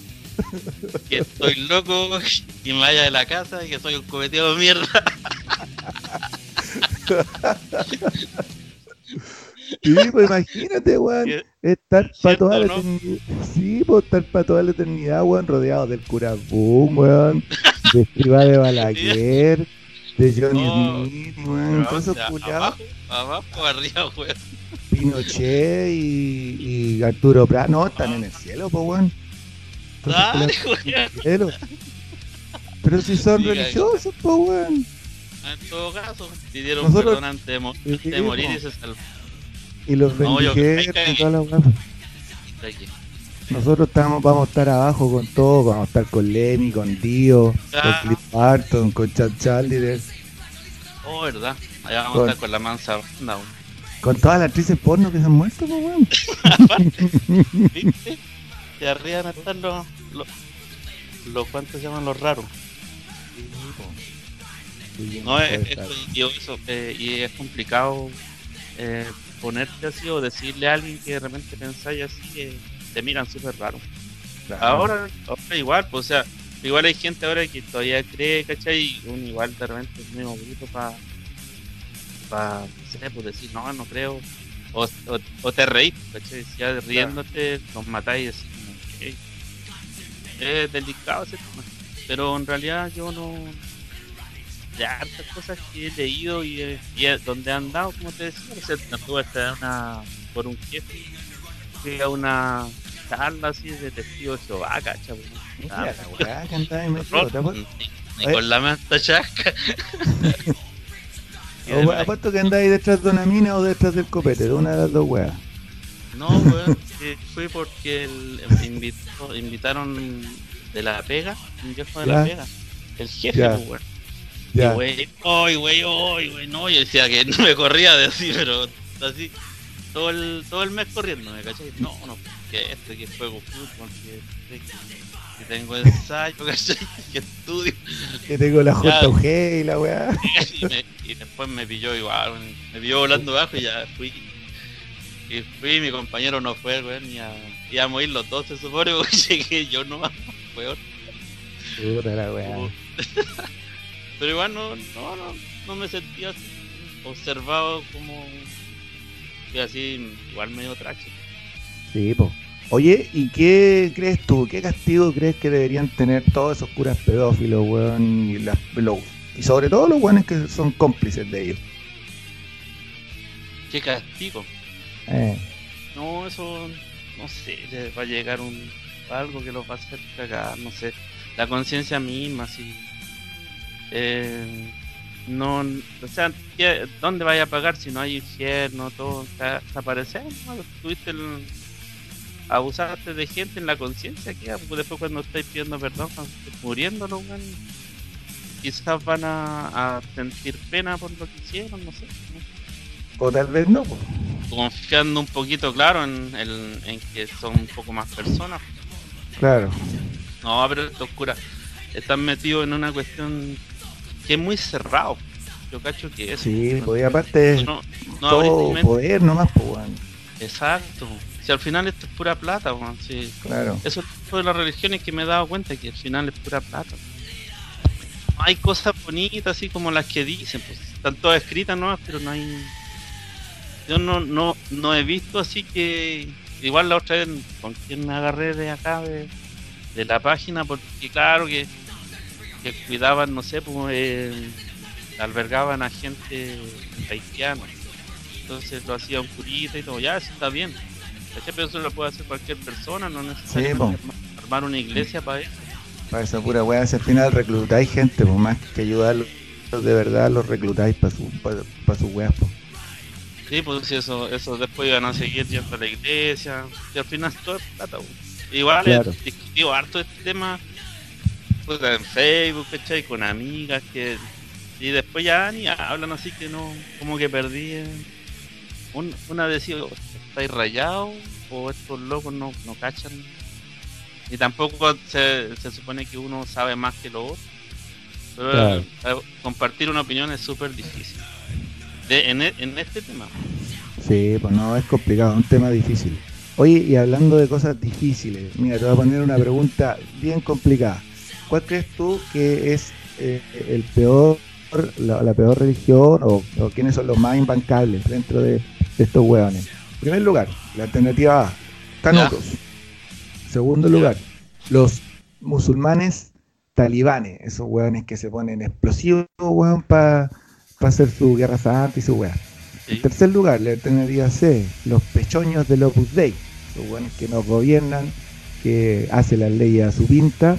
que estoy loco y me vaya de la casa y que soy un cometido de mierda. Sí, pues imagínate, weón. Estar para toda la eternidad. Sí, pues estar para toda la eternidad, weón, rodeado del cura Boom, weón. De Escriba de Balaguer. De Johnny Smith, weón. Todos Abajo, abajo, arriba, weón. Pinochet y, y Arturo Prat. No, están en el cielo, pues, weón. Dale, weón. Pero si son religiosos, pues, weón. En todo caso, pidieron Nosotros, perdón antes de, mo de morir y se salvó. Y los no, y toda la Nosotros estamos, vamos a estar abajo con todo, vamos a estar con Lemmy, con Dio, con Cliff Barton, con Chad Chaldider. Oh, verdad. Allá vamos a estar con la mansa no. Con todas las actrices porno que se han muerto, pues weón. ¿Viste? Y arriba están los, los, los cuantos se llaman los raros. no, es, es, eso, eh, y es complicado eh, ponerte así o decirle a alguien que de repente pensáis así que te miran súper raro. Ahora, igual, pues, o sea, igual hay gente ahora que todavía cree, ¿cachai? Y uno igual de repente es muy bonito para, no pues decir, no, no creo. O, o, te reís, ¿cachai? Ya riéndote, los matáis así Es delicado ese tema. Pero en realidad yo no, de hartas cosas que he leído y, eh, y donde han dado, como te decía, o sea, no tuve hasta una, por un jefe, que a una charla así de testigo de Jehová, cacha, ah, Ni con la manta chasca. o, apuesto que andáis detrás de una mina o detrás del copete, de una de las dos weas. No, weón, fue porque el, invitó, invitaron de la pega, un viejo de la pega, el jefe, weón. Y güey, hoy, güey, hoy, güey, no, yo decía que no me corría de así, pero así, todo el, todo el mes corriendo, ¿me cachai? No, no, que este, que juego fútbol, que, que, tengo ensayo, ¿cachai? Que estudio. Que tengo la JUG y la weá. Y, después me pilló igual, me pilló volando bajo y ya fui. Y fui, mi compañero no fue, güey, ni a, íbamos a ir los dos, se supone, porque llegué yo no peor. Puta la weá. Pero igual no, no, no, no me sentía observado como que así, igual medio trache. Sí, po. Oye, ¿y qué crees tú? ¿Qué castigo crees que deberían tener todos esos curas pedófilos, weón? Y, las, los- y sobre todo los weones que son cómplices de ellos. Qué castigo. Eh, No, eso, no sé, va a llegar un algo que los va a hacer cagar, no sé. La conciencia misma, sí. Eh, no, o sea, ¿qué- ¿dónde vaya a pagar si no hay infierno, todo está desapareciendo? Tuviste el, abusaste de gente en la conciencia, que después cuando estáis pidiendo perdón, muriéndolo, quizás van a, a sentir pena por lo que hicieron, no sé. ¿no? o tal vez no, confiando un poquito, claro, en, en- en que son un poco más personas. Claro. No, pero estos curas están metidos en una cuestión que es muy cerrado. Yo cacho que eso. Sí, no, pues aparte es no, no todo poder nomás, pues, weón. Exacto. Si al final esto es pura plata, sí. Claro. Eso es todas las religiones que me he dado cuenta que al final es pura plata. No hay cosas bonitas así como las que dicen, pues están todas escritas, ¿no? Pero no hay. Yo no, no, no he visto así que. Igual la otra vez con quien me agarré de acá, de, de la página, porque claro que, que cuidaban, no sé, pues eh, albergaban a gente haitiana. Entonces lo hacía un curita y todo, ya, eso está bien. Pero eso lo puede hacer cualquier persona, no necesariamente armar- armar una iglesia para eso. Para esa pura weá, si al final reclutáis gente, pues más que ayudarlos de verdad, los reclutáis para su, para, su weá, pues. Sí, pues sí, eso, eso después iban a seguir yendo a la iglesia. Y al final todo es plata. Igual Claro. he discutido harto este tema puta, en Facebook, ¿cachai? Con amigas que. Y después ya ni hablan así que no. Como que perdí. eh, un- una decía, ¿estáis rayados? O estos locos no, no cachan. Y tampoco se, se supone que uno sabe más que los otros. Pero Claro. eh, compartir una opinión es súper difícil. De, en, en este tema. Sí, pues no, es complicado, un tema difícil. Oye, y hablando de cosas difíciles, mira, te voy a poner una pregunta bien complicada. ¿Cuál crees tú que es eh, el peor, la, la peor religión o, o quiénes son los más imbancables dentro de, de estos hueones? En primer lugar, la alternativa A, canutos. Segundo lugar, los musulmanes talibanes, esos hueones que se ponen explosivos, hueón, para hacer su guerra santa y su hueá. En tercer lugar, la alternativa C, los pechoños del Opus Dei, los buenos que nos gobiernan, que hacen las leyes a su pinta.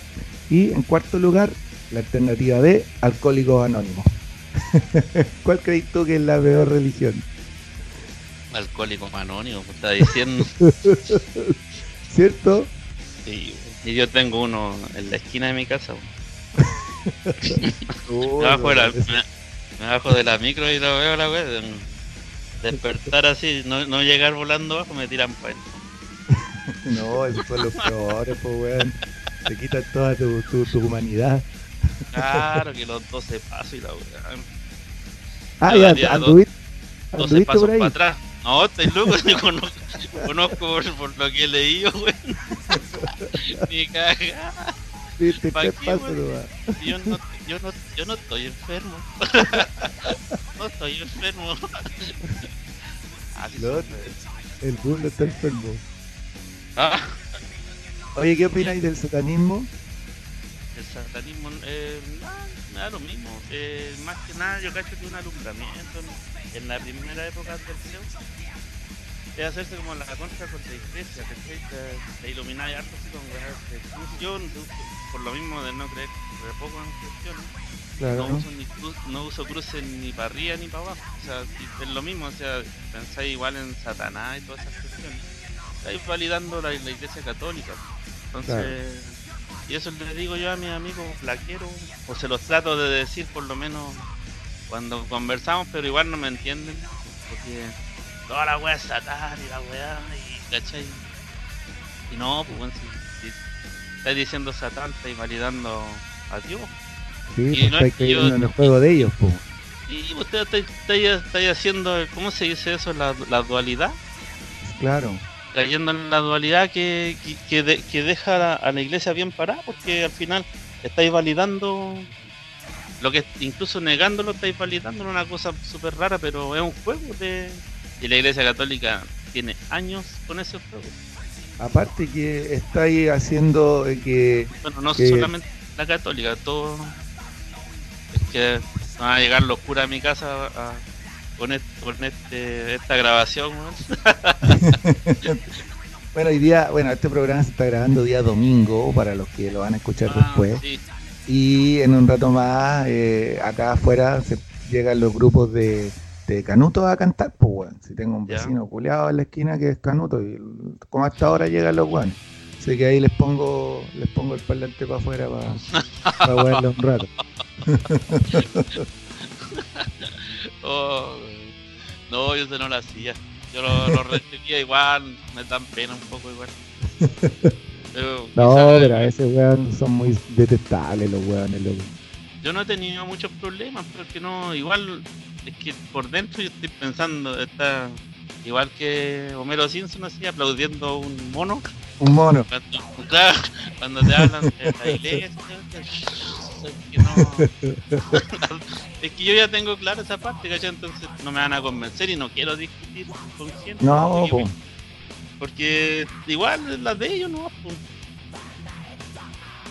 Y en cuarto lugar, la alternativa D, alcohólicos anónimos. ¿Cuál crees tú que es la peor religión? Alcohólico anónimo, pues, está diciendo. ¿Cierto? y, y yo tengo uno en la esquina de mi casa. Me bajo, de la, me, bajo de la micro y lo veo la wea. Despertar así, no, no llegar volando abajo, me tiran para No, esos son los peores, pues, weón. Te quitan toda tu, tu, tu humanidad. Claro que los 12 pasos y la wea. Ah, ya, anduviste, 12 anduviste pasos para atrás. No, estoy loco, yo conozco, conozco por, por lo que he leído, weón. Ni cagada. Diste ¿pa' tres qué. Yo no, yo no, yo no estoy enfermo. No estoy enfermo. Así otro, El mundo está enfermo. Ah, Oye, ¿qué opináis del satanismo? el satanismo eh, nada, me da lo mismo. Eh, más que nada, yo cacho que un alumbramiento en, la primera época del Zeus es hacerse como la contra con la iglesia, ¿cachai? Te, ilumináis harto así con de. Yo, por lo mismo de no creer re poco en cuestiones, Claro. no uso ni no uso cruces ni para arriba ni para abajo. O sea, es lo mismo, o sea, pensáis igual en Satanás y todas esas cuestiones. Estáis validando la, la iglesia católica. Entonces, y eso le digo yo a mis amigos flaqueros, o se los trato de decir por lo menos cuando conversamos, pero igual no me entienden, porque toda la weá es Satán y la weá, y ¿cachai? Y no, pues bueno, si, si estáis diciendo Satán, estáis validando a Dios. Sí, y pues no estáis es que yo- cayendo en el juego de ellos, pues. Y usted está, está- está haciendo, ¿cómo se dice eso? La, la dualidad. Claro. Cayendo en la dualidad que, que, deja a la, iglesia bien parada, porque al final estáis validando lo que incluso negándolo estáis validando una cosa súper rara, pero es un juego de y la iglesia católica tiene años con ese juego. Aparte que estáis haciendo que bueno no solamente la católica, todo es que van a llegar los curas a mi casa a, con, este, esta grabación. bueno, hoy día, bueno, este programa se está grabando día domingo para los que lo van a escuchar ah, después. Y en un rato más, eh, acá afuera se llegan los grupos de, de Canuto a cantar, pues, bueno, Si tengo un vecino culeado en la esquina que es Canuto, y como hasta ahora llegan los guanes. Así que ahí les pongo les pongo el parlante para afuera para, para un rato. oh, no, yo eso no lo hacía. Yo lo, recibía igual, me dan pena un poco igual. no, pero a veces weón son muy detestables los weones, loco. Yo no he tenido muchos problemas, porque no, igual es que por dentro yo estoy pensando, está igual que Homero Simpson así aplaudiendo un mono. Un mono. Cuando, te hablan de la iglesia, es que yo ya tengo claro esa parte, ¿cachai? Entonces no me van a convencer y no quiero discutir con gente. No, porque, porque igual las de ellos no.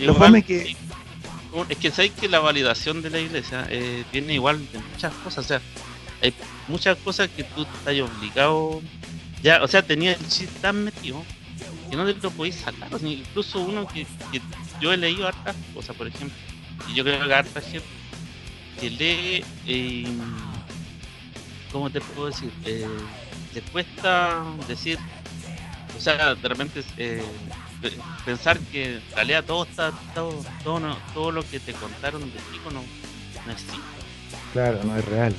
Igual, que... Es que sabéis que la validación de la iglesia eh, tiene igual de muchas cosas, o sea, hay muchas cosas que tú estás obligado, ya, o sea, tenía el chip tan metido que no te lo podéis sacar, o sea, incluso uno que, que, yo he leído hartas cosas, por ejemplo, y yo creo que harta gente que lee, eh, ¿cómo te puedo decir? Eh, le cuesta decir, o sea, de repente eh, pensar que en realidad todo está, todo, todo, todo lo que te contaron de chico no, no existe. Claro, no es real.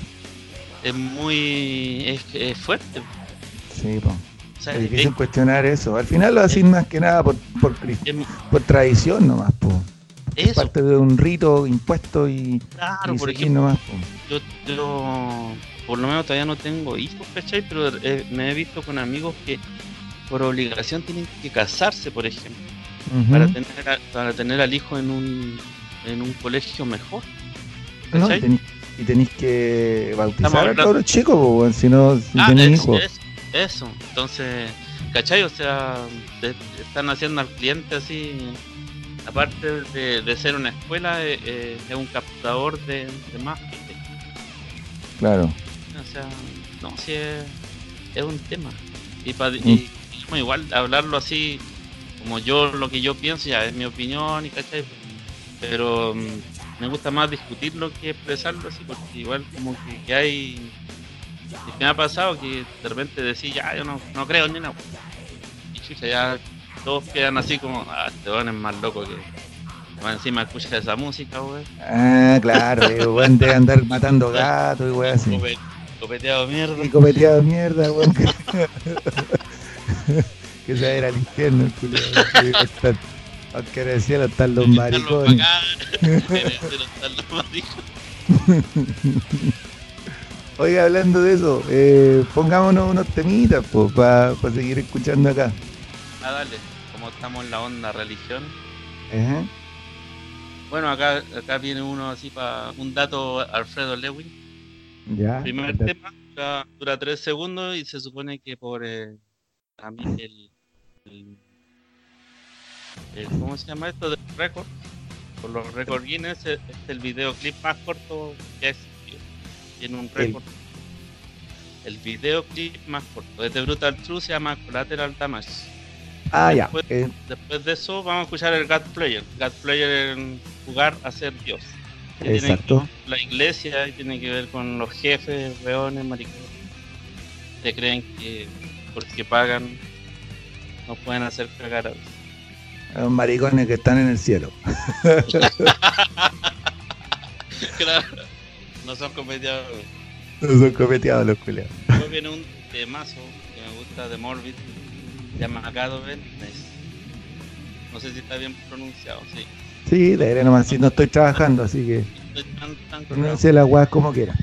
Es muy, es, es fuerte. Sí, pues. es difícil cuestionar eso. Al final lo hacen más que nada por, por, por tradición nomás, pues es parte de un rito impuesto y. Claro, por ejemplo. Yo, yo, por lo menos todavía no tengo hijos, ¿cachai? Pero eh, me he visto con amigos que por obligación tienen que casarse, por ejemplo, para, tener para tener al hijo en un, en un colegio mejor. y, tenéis, que bautizar a todos los chicos, si no si ah, hijos. eso, entonces, ¿cachai? O sea, están haciendo al cliente así aparte de, ser una escuela, eh, eh, es un captador de, más gente. Claro. O sea, no, sí es, un tema. Y, para mm. igual hablarlo así, como yo, lo que yo pienso, ya es mi opinión, y ¿cachai? Pero mm, me gusta más discutirlo que expresarlo así, porque igual como que, hay... Y me ha pasado que de repente decís, ya, yo no, no creo ni nada. Y chucha, ya todos quedan así como, ah, este weón es más loco que. Más encima escucha esa música, weón. Ah, claro, weón debe andar matando gatos y weón así. copeteado mierda. Y copeteado mierda, weón. que se era el infierno el culo. Aunque en el cielo están los maricones. Oiga, hablando de eso, eh, pongámonos unos temitas pues, para seguir escuchando acá. Ah, dale, como estamos en la onda religión. Bueno, acá, acá viene uno así para un dato Alfredo Lewin. Ya. Primer tema dura, tres segundos y se supone que por eh, el, el, ¿cómo se llama esto? del récord. Por los récord Guinness es, el videoclip más corto que ha existido. Tiene un récord. El, el videoclip más corto. Desde Brutal Truth se llama Collateral Damage. Ah, ya. Después, de eso vamos a escuchar el God Player. God Player en jugar a ser Dios. Exacto. la iglesia y tiene que ver con los jefes, reones, maricones. Se creen que porque pagan no pueden hacer cagar a Los maricones que están en el cielo. claro. No son copeteados. No son copeteados los culiados. Luego viene un temazo que me gusta de Morbid llama Gadoven No sé si está bien pronunciado, sí. Sí, leeré nomás, si no estoy trabajando, así que pronuncia la weá como quiera.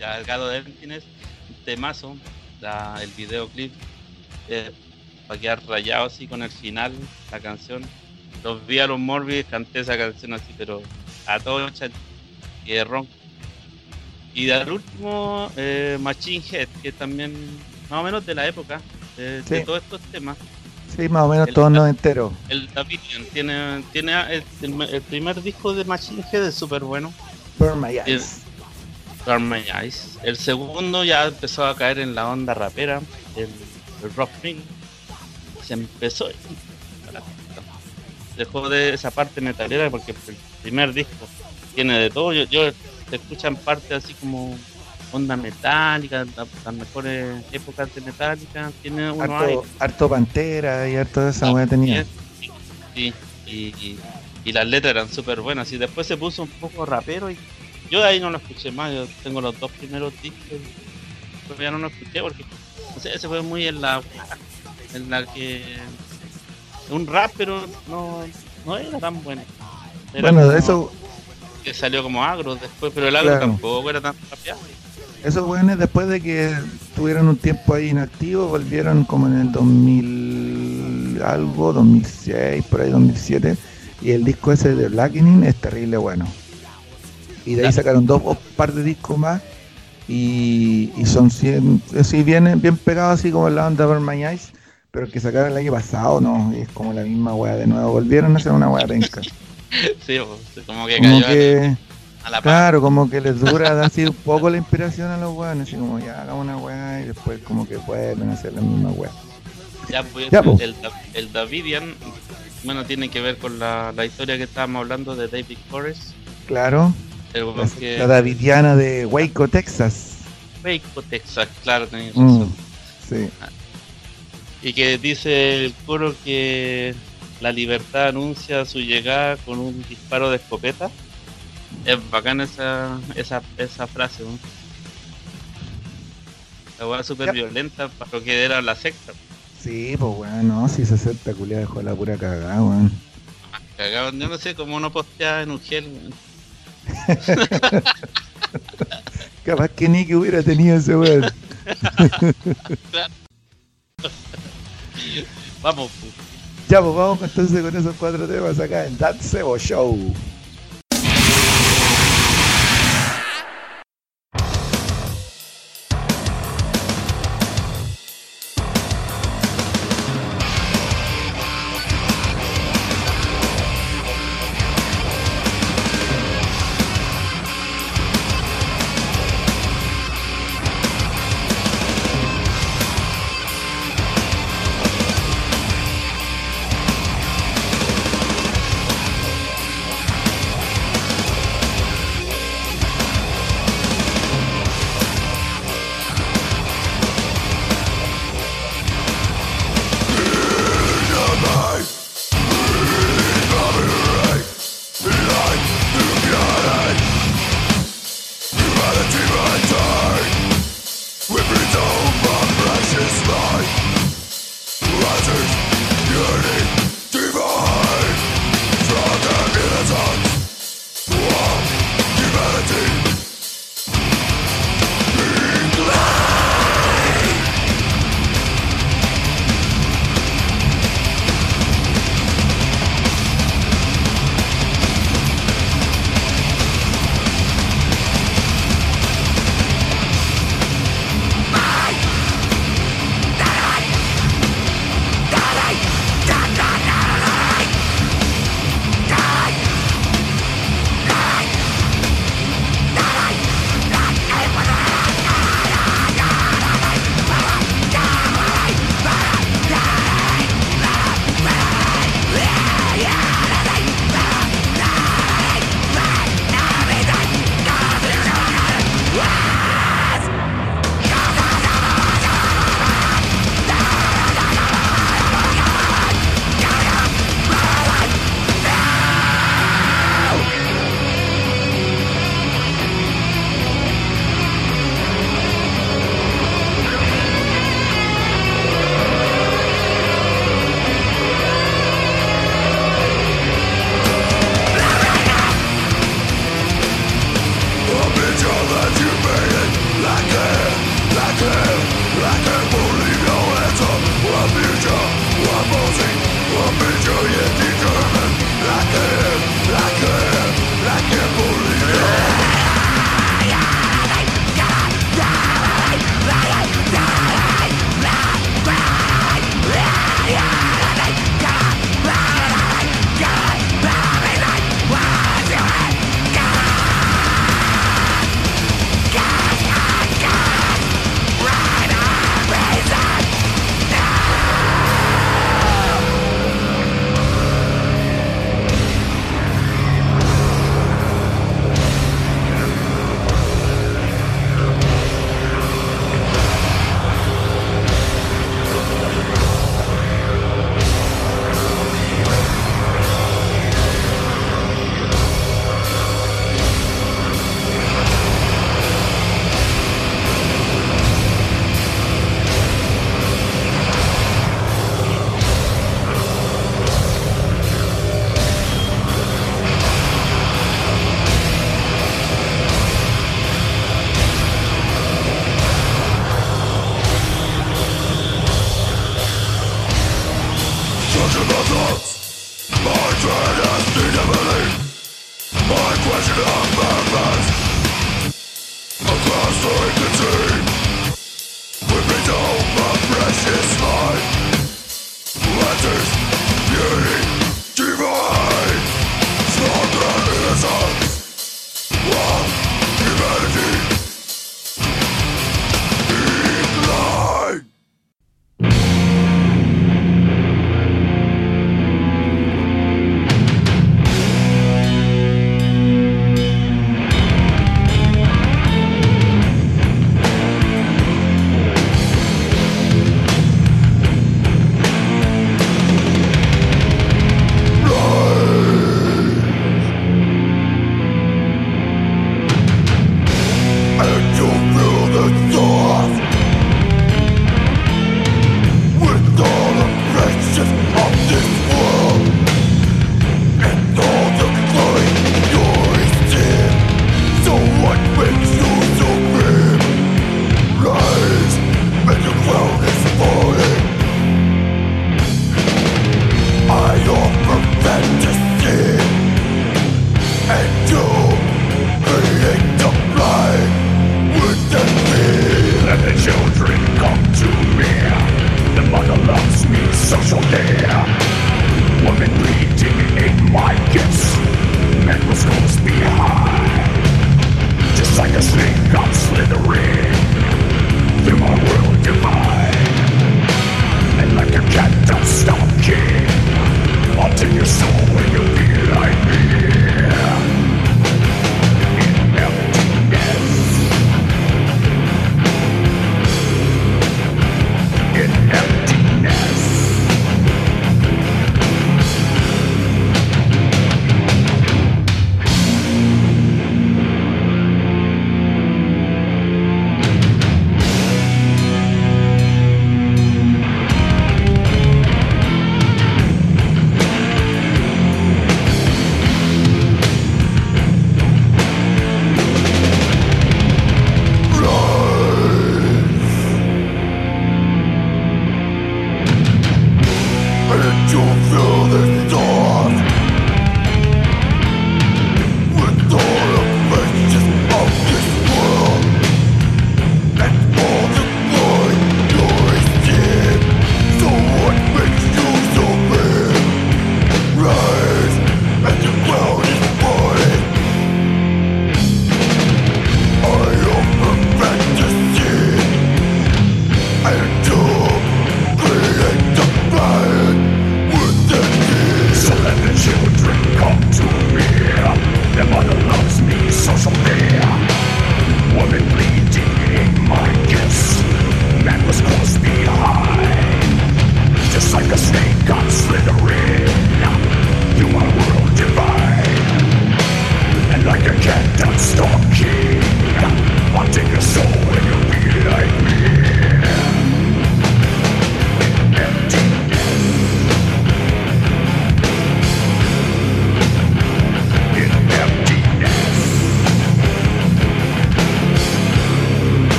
Ya, el Gado de es temazo, el videoclip para quedar rayado así con el final, la canción. Los vi a los Morbid, canté esa canción así, pero a todo y ronco. Y al último, eh, Machine Head, que también más o menos de la época de, todos estos temas. Sí, más o menos todos no enteros. El Davidian tiene, tiene el, primer disco de Machine Head es súper bueno. Burn My Eyes. Burn My Eyes. El segundo ya empezó a caer en la onda rapera, el, rock thing. Se empezó dejó de esa parte metalera porque el primer disco tiene de todo. Yo, yo se escuchan partes así como onda metálica, las mejores épocas de metálica. Tiene harto, harto pantera y harto de esa hueá tenía. Sí, y, y, las letras eran súper buenas. Y después se puso un poco rapero y yo de ahí no lo escuché más. Yo tengo los dos primeros discos, pero ya no lo escuché porque no sé, se fue muy en la en la que un rap, pero no, no era tan bueno. bueno, eso. Que salió como agro después, pero el agro tampoco era tan rapeado. Esos buenos después de que tuvieron un tiempo ahí inactivo, volvieron como en el 2000 algo, 2006, por ahí 2007. Y el disco ese de Blackening es terrible bueno. Y de ahí sacaron dos un par de discos más. Y, y son 100, así bien, bien pegados así como la banda Burn My Eyes pero el que sacaron el año pasado, no, es como la misma weá de nuevo. Volvieron a hacer una weá penca. sí, como que cayó a la Claro, como que les dura así un poco la inspiración a los weones, así como ya hagamos una weá y después como que vuelven a hacer la misma weá. Ya, pues, el, el, Davidian, bueno, tiene que ver con la, la historia que estábamos hablando de David Forrest. Claro. La, Davidiana de Waco, Texas. Waco, Texas, claro, tenéis mm, razón. sí. Y que dice el coro que la libertad anuncia su llegada con un disparo de escopeta. Es bacana esa, esa, esa frase. ¿no? La hueá súper violenta para lo que era la secta. Sí, pues bueno, no, si se secta culiada dejó la pura cagada, weón. Cagado, yo no sé cómo no posteaba en un gel, Capaz que ni que hubiera tenido ese weón. vamos. Ya, pues vamos entonces con esos cuatro temas acá en Sebo Show.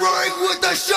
right with the shit.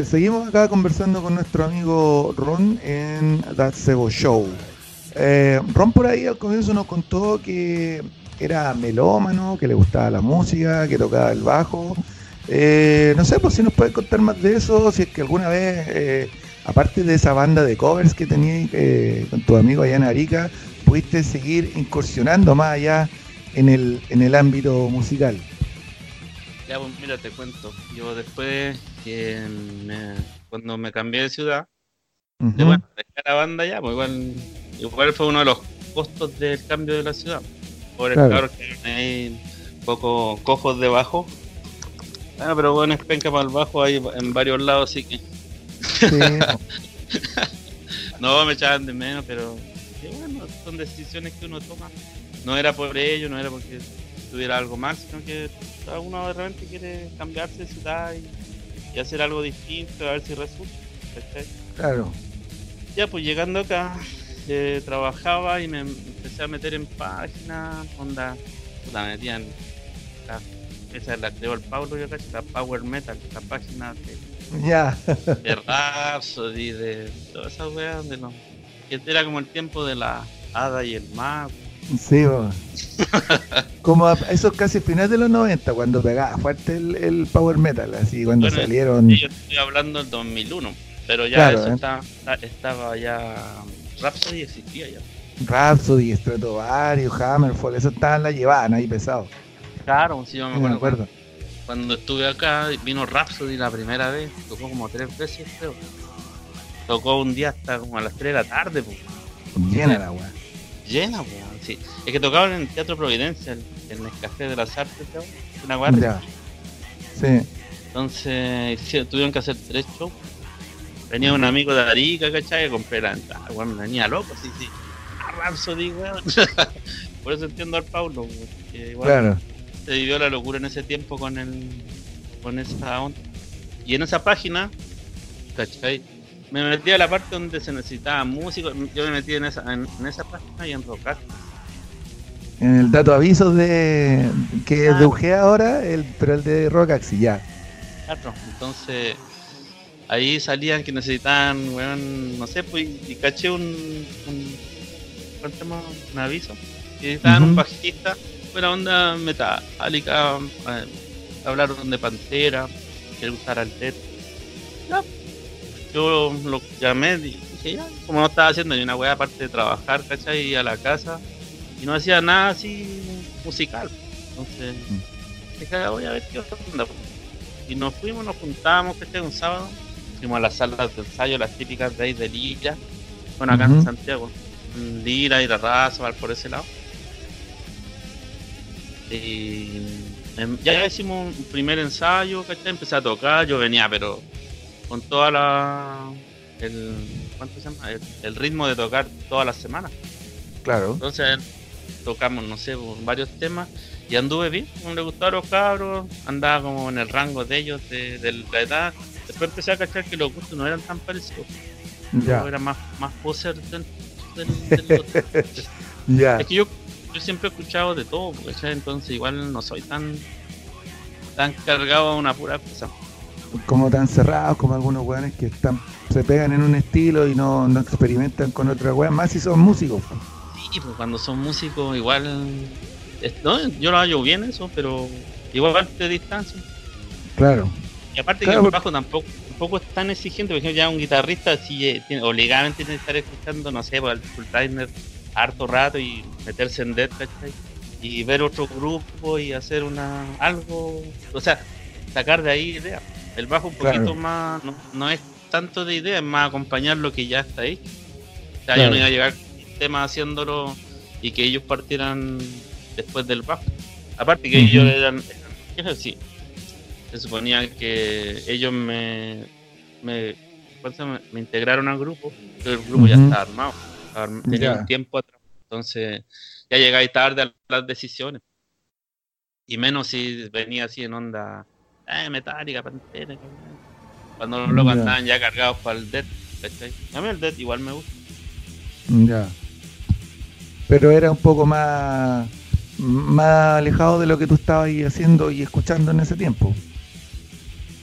Seguimos acá conversando con nuestro amigo Ron en That Sebo Show. Eh, Ron por ahí al comienzo nos contó que era melómano, que le gustaba la música, que tocaba el bajo. Eh, no sé, pues si nos puedes contar más de eso, si es que alguna vez, eh, aparte de esa banda de covers que tenías con tu amigo allá en Arica, pudiste seguir incursionando más allá en el, en el ámbito musical. Ya, pues mira, te cuento. Yo después, que cuando me cambié de ciudad, de, bueno, dejé la banda ya, pues igual, igual fue uno de los costos del cambio de la ciudad. Por el que hay un poco cojos debajo. Ah, pero bueno, es penca para el bajo hay en varios lados, así que. no, me echaban de menos, pero bueno, son decisiones que uno toma. No era por ello, no era porque tuviera algo mal, sino que uno de repente quiere cambiarse de ciudad y, hacer algo distinto, a ver si resulta. Claro. Ya, pues llegando acá, eh, trabajaba y me empecé a meter en páginas, onda, la metía en. esa la creó el Pablo, yo cacho, la Power Metal, la página de. Ya. de Rhapsody, de todas esas weas, de los. que era como el tiempo de la hada y el mago. Sí, como a esos casi finales de los 90, cuando pegaba fuerte el, Power Metal, así cuando salieron. yo estoy hablando del 2001, pero ya eso ¿eh? estaba ya. Rhapsody existía ya. Rhapsody, Stratovarius, Hammerfall, eso estaban la llevaban ahí pesado. Claro, sí, yo me acuerdo. Cuando estuve acá, vino Rhapsody la primera vez, tocó como tres veces, creo. Tocó un día hasta como a las 3 de la tarde, pues. Llena la weá. Llena, pues, sí. Es que tocaban en el Teatro Providencia, en el Café de las Artes, una guardia. Sí. Entonces, tuvieron que hacer tres shows. Venía un amigo de Arica, ¿cachai? Que compré la entrada. Bueno, venía loco, sí, sí. Rhapsody, weón. Por eso entiendo al Paulo, que igual claro. se vivió la locura en ese tiempo con el con esa onda. Y en esa página, ¿cachai? Me metí a la parte donde se necesitaba músicos. Yo me metí en esa, en, esa página y en Rocar. En el dato aviso de que es de ahora, el, pero el de Rocaxi ya. Claro, entonces ahí salían que necesitaban, weón, no sé, pues, y caché un, un, un aviso, que necesitaban un bajista, buena onda metálica, eh, hablaron de Pantera, que le gustara el TED. Ya, yo lo llamé y dije, ya, como no estaba haciendo ni una weá aparte de trabajar, ¿cachai? Y a la casa, y no hacía nada así musical. Entonces, mm. dije, voy a ver qué onda. Y nos fuimos, nos juntamos, que un sábado, fuimos a las salas de ensayo, las típicas de ahí de Lira, bueno, acá en Santiago, Lira, y la raza, por ese lado. Y em, ya hicimos un primer ensayo, ¿cachai? Empecé a tocar, yo venía, pero con toda la. El, ¿Cuánto se llama? El, ritmo de tocar todas las semanas. Claro. Entonces tocamos, no sé, varios temas y anduve bien, me le gustaron los cabros, andaba como en el rango de ellos, de la edad Después empecé a cachar que los gustos no eran tan parecidos. Ya. Era más, más poser del, del, ya. Es que yo, yo siempre he escuchado de todo, entonces igual no soy tan tan cargado a una pura cosa. Como tan cerrados como algunos weones que están se pegan en un estilo y no, no experimentan con otra weón, más si son músicos. Sí, pues cuando son músicos igual no, yo lo hago bien eso, pero igual te distancia. Claro. Y aparte que el bajo tampoco, tampoco es tan exigente, por ejemplo, ya un guitarrista si tiene, obligadamente tiene que estar escuchando, no sé, pues, el full timer harto rato y meterse en Death, ¿cachai? Y ver otro grupo y hacer una algo, o sea, sacar de ahí ideas. El bajo un poquito más, no, es tanto de idea, es más acompañar lo que ya está ahí. O sea, yo no iba a llegar tema haciéndolo y que ellos partieran después del bajo. Aparte que ellos eran, eran sí, se suponía que ellos me, me, me, integraron al grupo, pero el grupo ya estaba armado, tenía un tiempo atrás, entonces ya llegáis tarde a las decisiones. Y menos si venía así en onda eh, metálica, pantera. Cuando los locos andaban ya cargados para el Dead, A mí el Dead igual me gusta. Ya. Pero era un poco más más alejado de lo que tú estabas haciendo y escuchando en ese tiempo.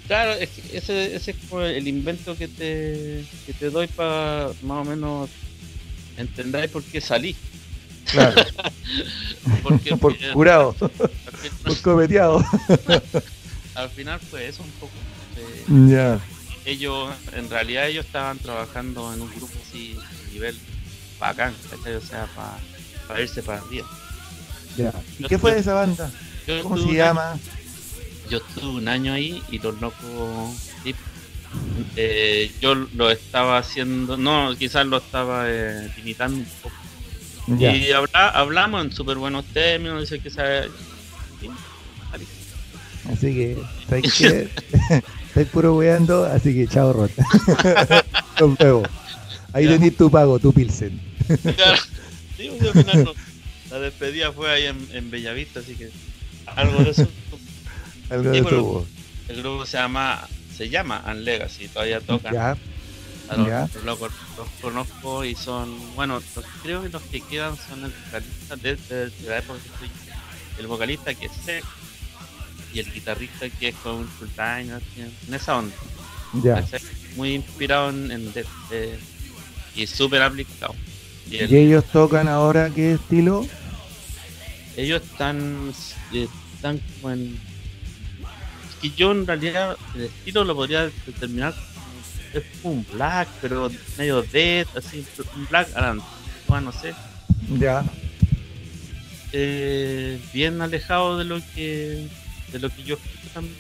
Claro, es que ese, ese es como el invento que te, que te doy para más o menos entendáis por qué salí. Claro. Porque, por curado, al por cometeado. Al final fue eso un poco. eh, Ya. ellos, en realidad ellos estaban trabajando en un grupo así, a nivel bacán, ¿cachai? O sea, para irse para arriba. Ya. ¿Y qué fue de esa banda? ¿Cómo estuve se llama? año- yo estuve un año ahí y los locos, eh, yo lo estaba haciendo, no, quizás lo estaba eh, limitando un poco. Y habla- hablamos en súper buenos términos, dice que sabe... Así que, ¿sabes qué? Estáis puro weando, así que chao, Rota. Nos vemos. Ahí Ya. tenés tu pago, tu Pilsen. Claro. Sí, al final no. La despedida fue ahí en, en Bellavista, así que algo de eso. Algo de tu El grupo se llama, se llama An Legacy, todavía tocan. Ya, A los, ya. los conozco y son, bueno, los- creo que los que quedan son el vocalista de, de- de la época que estoy. El vocalista que es y el guitarrista que es con Full Time, en esa onda. ya. Muy inspirado en, en Death, eh, y súper aplicado. Y el- ¿Y ellos tocan ahora qué estilo? ellos están, eh, están como en. Es que yo en realidad el estilo lo podría determinar como, es como un black, pero medio dead, así, un black a la antigua, no sé. Ya. Eh, bien alejado de lo que de lo que yo escucho también.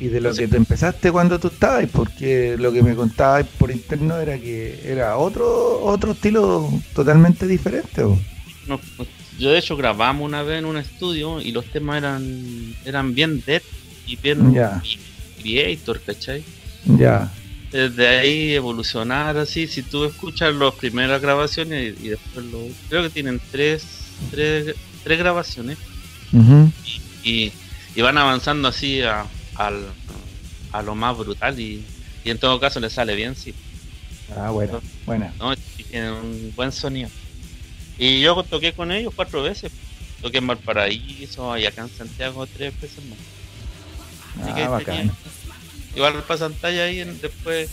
Y de lo que te empezaste cuando tú estabas, porque lo que me contabas por interno era que era otro otro estilo totalmente diferente. ¿o? No- no- yo de hecho grabamos una vez en un estudio y los temas eran eran bien dead y bien Ya. creator, ¿cachai? Ya, desde ahí evolucionar así si tú escuchas las primeras grabaciones y, y después lo creo que tienen tres tres, tres grabaciones y, y van avanzando así a, al- a lo más brutal y, y en todo caso les sale bien sí Ah, bueno, buena. ¿no? y tienen un buen sonido y yo toqué con ellos cuatro veces toqué en Valparaíso y acá en Santiago tres veces más Así que Ah, bacán. tenía- igual pasan tallas ahí en- después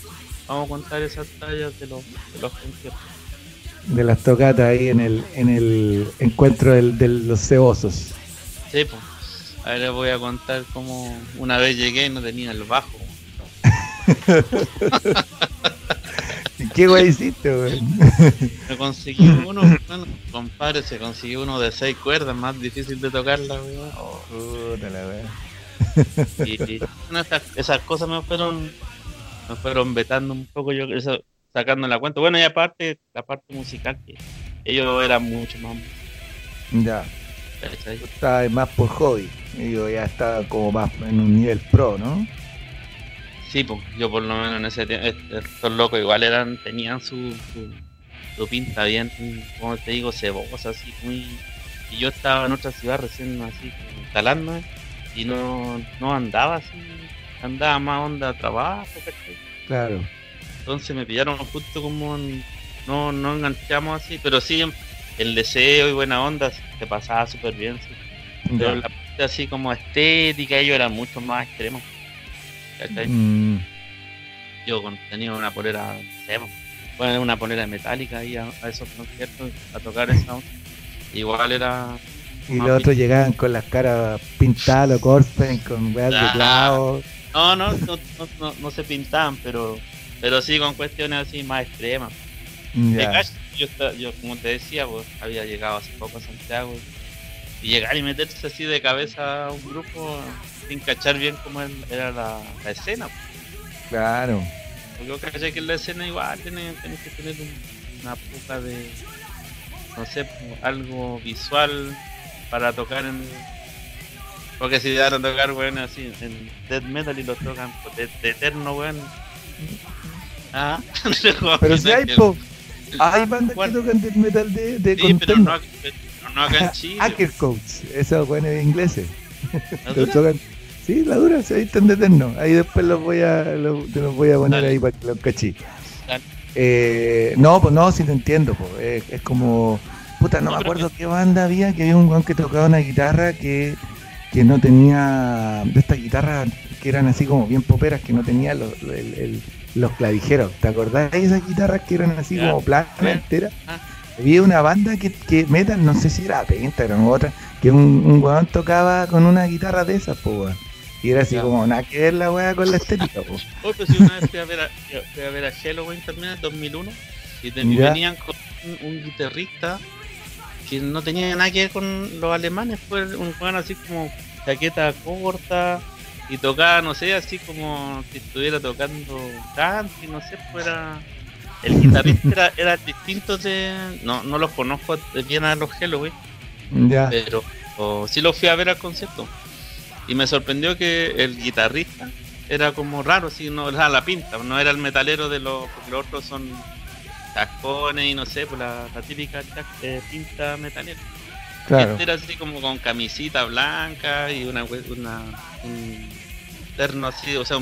vamos a contar esas tallas de los, de los conciertos De las tocatas ahí en el en el encuentro del- de los cebosos. Sí, pues. Ahora les voy a contar cómo una vez llegué y no tenía el bajo. ¿Y qué güey hiciste, güey? Me conseguí uno, bueno, compadre, se consiguió uno de seis cuerdas, más difícil de tocarla, la wea. Y, y, bueno, esas, esas cosas me fueron, me fueron vetando un poco, yo eso, sacando la cuenta. Bueno, y aparte, la parte musical, que ellos eran mucho más. Ya, estabas más por hobby. Y yo ya estaba como más en un nivel pro, ¿no? Sí, pues, yo por lo menos en ese tiempo, estos locos igual eran, tenían su, su, su pinta bien, como te digo, cebosa, así muy... Y yo estaba en otra ciudad recién así, instalando, y no, no andaba así, andaba más onda trabajo, ¿cachai? Claro. Entonces me pillaron justo como en- no, no enganchamos así, pero sí el deseo y buena onda se pasaba súper bien, sí. Pero Ya. la parte así como estética, ellos eran mucho más extremos. Mm, yo tenía una polera, bueno, una polera metálica ahí a, a esos conciertos, a tocar esa. Igual era, y los otros llegaban con las caras pintadas, los Corpen, con weas de Ah. clavos. no, no, no, no, no, se pintaban, pero, pero sí con cuestiones así más extremas. Calle, yo, yo, como te decía, pues había llegado hace poco a Santiago y llegar y meterse así de cabeza a un grupo sin cachar bien cómo era la, la escena. Claro. Yo caché que en la escena igual tenés, tenés que tener un- una poca de, no sé, algo visual para tocar en... Porque si van a tocar, weón, así en death metal y lo tocan pues, de, de eterno, weón. Ah, Pero si hay, po. Hay bandas que Bueno. tocan death metal de, de Sí, pero no, no acá en Chile. Hacker Coats, esos buenos ingleses. Sí, la dura, se ahí están de eterno. Ahí después los voy a, los, te los voy a poner Dale. ahí para que los cachí. Eh, no, pues no, sí te entiendo. Pues. Es, es como, puta, no, No, me acuerdo qué banda había, que había un weón que tocaba una guitarra que que no tenía de estas guitarras que eran así como bien poperas, que no tenía los, los clavijeros. ¿Te acordás de esas guitarras que eran así como planas enteras? Ah. Había una banda que, que metal, no sé si era Pentagram o otra, que un, un weón tocaba con una guitarra de esas, pues Y era así como nada que ver la weá con la estética, pues. Otro, si una vez fui a ver a, fui a, ver a Halloween también en 2001 y venían con un, guitarrista que no tenía nada que ver con los alemanes, fue un weón así como chaqueta corta y tocaba, no sé, así como si estuviera tocando country, no sé, fuera el guitarrista era, era, distinto de. No, no los conozco bien a los Halloween. Ya. Pero sí los fui a ver al concierto. Y me sorprendió que el guitarrista era como raro, así no era la pinta, no era el metalero de los. Porque los otros son cascones y no sé, pues la, típica eh, pinta metalera. Claro. Este era así como con camisita blanca y una, una un terno así, o sea,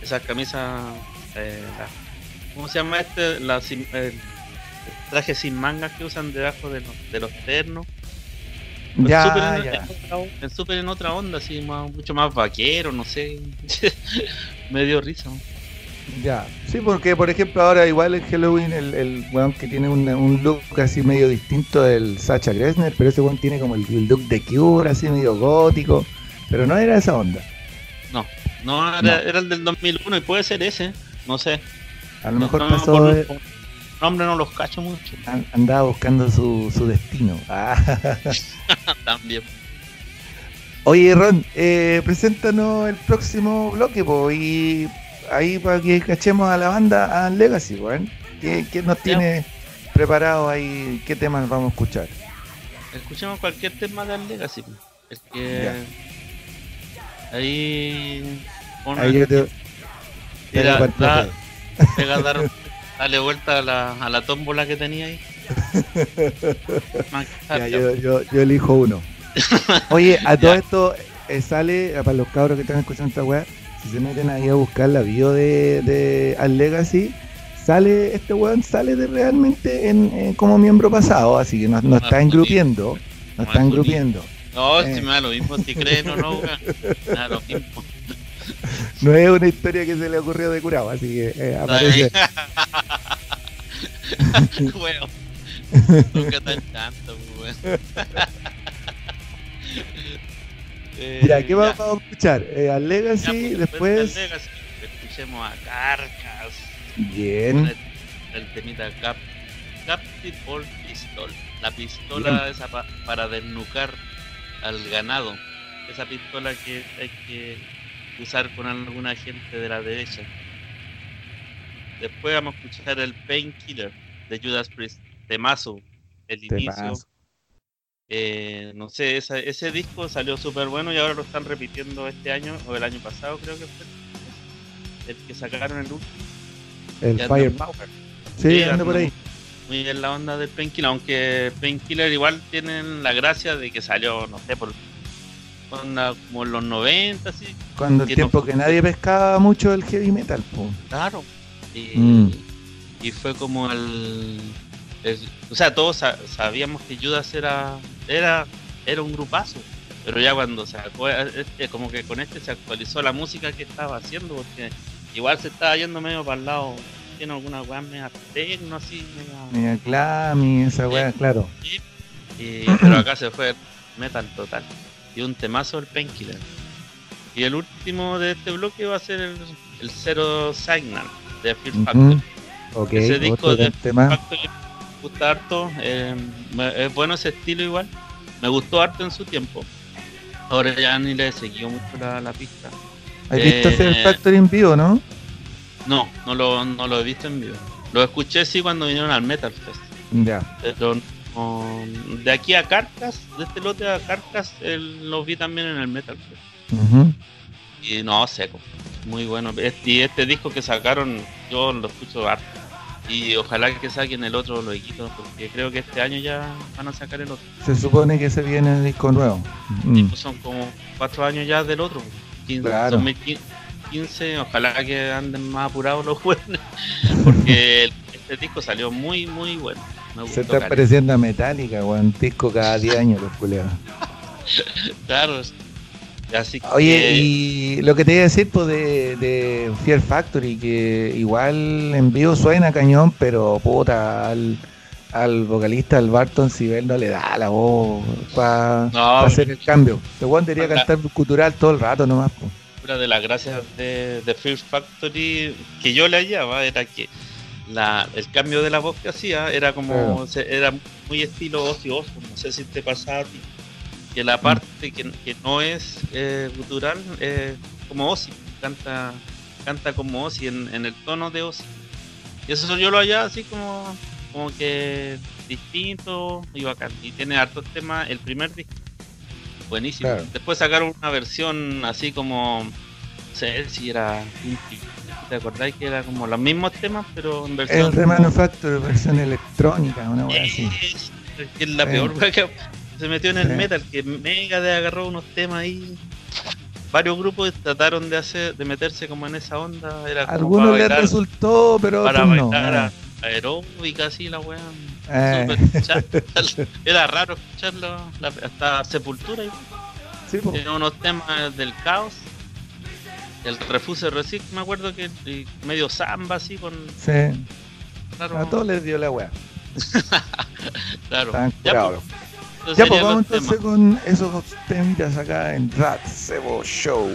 esas camisas eh, ¿Cómo se llama este? La, el traje sin mangas que usan debajo de los, de los ternos. ya, super ya. En, en otra onda, así, mucho más vaquero, no sé. Me dio risa. Ya, sí, porque por ejemplo ahora igual en Halloween el, el weón que tiene un, un, look así medio distinto del Sacha Gressner, pero ese weón tiene como el, look de Cure, así medio gótico, pero no era esa onda. No, no era, era el del 2001 y puede ser ese, no sé. A lo mejor pasó. No, nombre no los cacho mucho. Andaba buscando su, su destino. Ah. También. Oye, Ron, eh, preséntanos el próximo bloque, po, y ahí para que cachemos a la banda a Legacy, weón. ¿Qué, ¿Qué, nos tiene preparado ahí? ¿Qué temas vamos a escuchar? Escuchemos cualquier tema de Legacy. Es que ahí. Ahí yo te. Pega dar, darle vuelta a la, a la tómbola que tenía ahí. yo, yo, yo, elijo uno. Oye, a todo esto eh, sale, para los cabros que están escuchando esta weá, si se meten ahí a buscar la bio de, de Al Legacy, sale, este weón sale de realmente en, como miembro pasado, así que no, no está engrupiendo, no está engrupiendo. No, si me da lo mismo si creen o no, me da lo mismo no es una historia que se le ocurrió de curado, así que eh, aparece. bueno, nunca tan tanto, pues, ya, ¿qué vamos a escuchar? Eh, al Legacy, después. Legacy, escuchemos a Carcas. Bien. El, temita Cap, Captive Ball Pistol. La pistola esa para desnucar al ganado. Esa pistola que hay que usar con alguna gente de la derecha. Después vamos a escuchar el Painkiller de Judas Priest, temazo, el inicio. Eh, no sé, ese disco salió súper bueno y ahora lo están repitiendo este año o el año pasado creo que fue. El que sacaron el último. El Firepower. Sí, anda por ahí. Muy bien la onda del Painkiller, aunque Painkiller igual tienen la gracia de que salió, no sé, por como en los 90, así. Cuando el tiempo que nadie pescaba mucho el heavy metal, Claro. Mm. Y, fue como el, O sea, todos sabíamos que Judas era, era, era un grupazo. Pero ya cuando se como que con este se actualizó la música que estaba haciendo, porque igual se estaba yendo medio para el lado tiene alguna weá media tecno así, media. Media esa weá, claro. pero acá se fue metal total y un temazo el Painkiller. Y el último de este bloque va a ser el, el Zero Signal de Fear Factory. Ese disco de tema. Factory me gusta harto, eh, es bueno ese estilo igual. Me gustó harto en su tiempo. Ahora ya ni le seguido mucho la, la pista. ¿Has visto Fear eh, Factory en vivo, no? No, no lo, no lo he visto en vivo. Lo escuché sí cuando vinieron al Metal Fest. Ya. Pero de aquí a Carcas, de este lote a Carcas, los vi también en el Metal Y no, seco. Muy bueno. y este disco que sacaron, yo lo escucho harto. Y ojalá que saquen el otro lo equipo porque creo que este año ya van a sacar el otro. Se supone que se viene el disco nuevo. Mm. Pues son como cuatro años ya del otro. 15, 2015, ojalá que anden más apurados los jóvenes. Porque este disco salió muy, muy bueno. Se está pareciendo a Metallica, weón. Disco cada 10 años, los culeados. claro, Oye, y lo que te iba a decir pues, de, de Fear Factory, que igual en vivo suena cañón, pero puta, al, al vocalista, al Barton Sibel, no le da la voz para hacer el cambio. Te este debería cantar cultural todo el rato nomás. Una de las gracias de, de Fear Factory que yo le hallaba era que la, el cambio de la voz que hacía era como era muy estilo ocioso, no sé si te pasaba a ti que la parte que, no es eh, gutural es como Ozzy, canta canta como Ozzy en, el tono de Ozzy. Y eso yo lo hallaba así como, como que distinto y bacán. Y tiene hartos temas, el primer disco, buenísimo. Después sacaron una versión así como, no sé si era ¿Te acordáis que era como los mismos temas, pero en versión. El Remanufacture, versión electrónica, una wea así. Es, la peor que se metió en el metal, que Mega de agarró unos temas ahí. Varios grupos trataron de hacer, de meterse como en esa onda. Era Algunos les resultó, pero para bailar no. aeróbica así la weá. Eh. Era raro escucharlo hasta Sepultura. Sí, Tiene unos temas del caos. El Refuse Recit, me acuerdo que medio samba así con. Sí. A todos les dio la weá. claro. Ya, pues vamos entonces con esos temitas acá en Rat Sebo Show.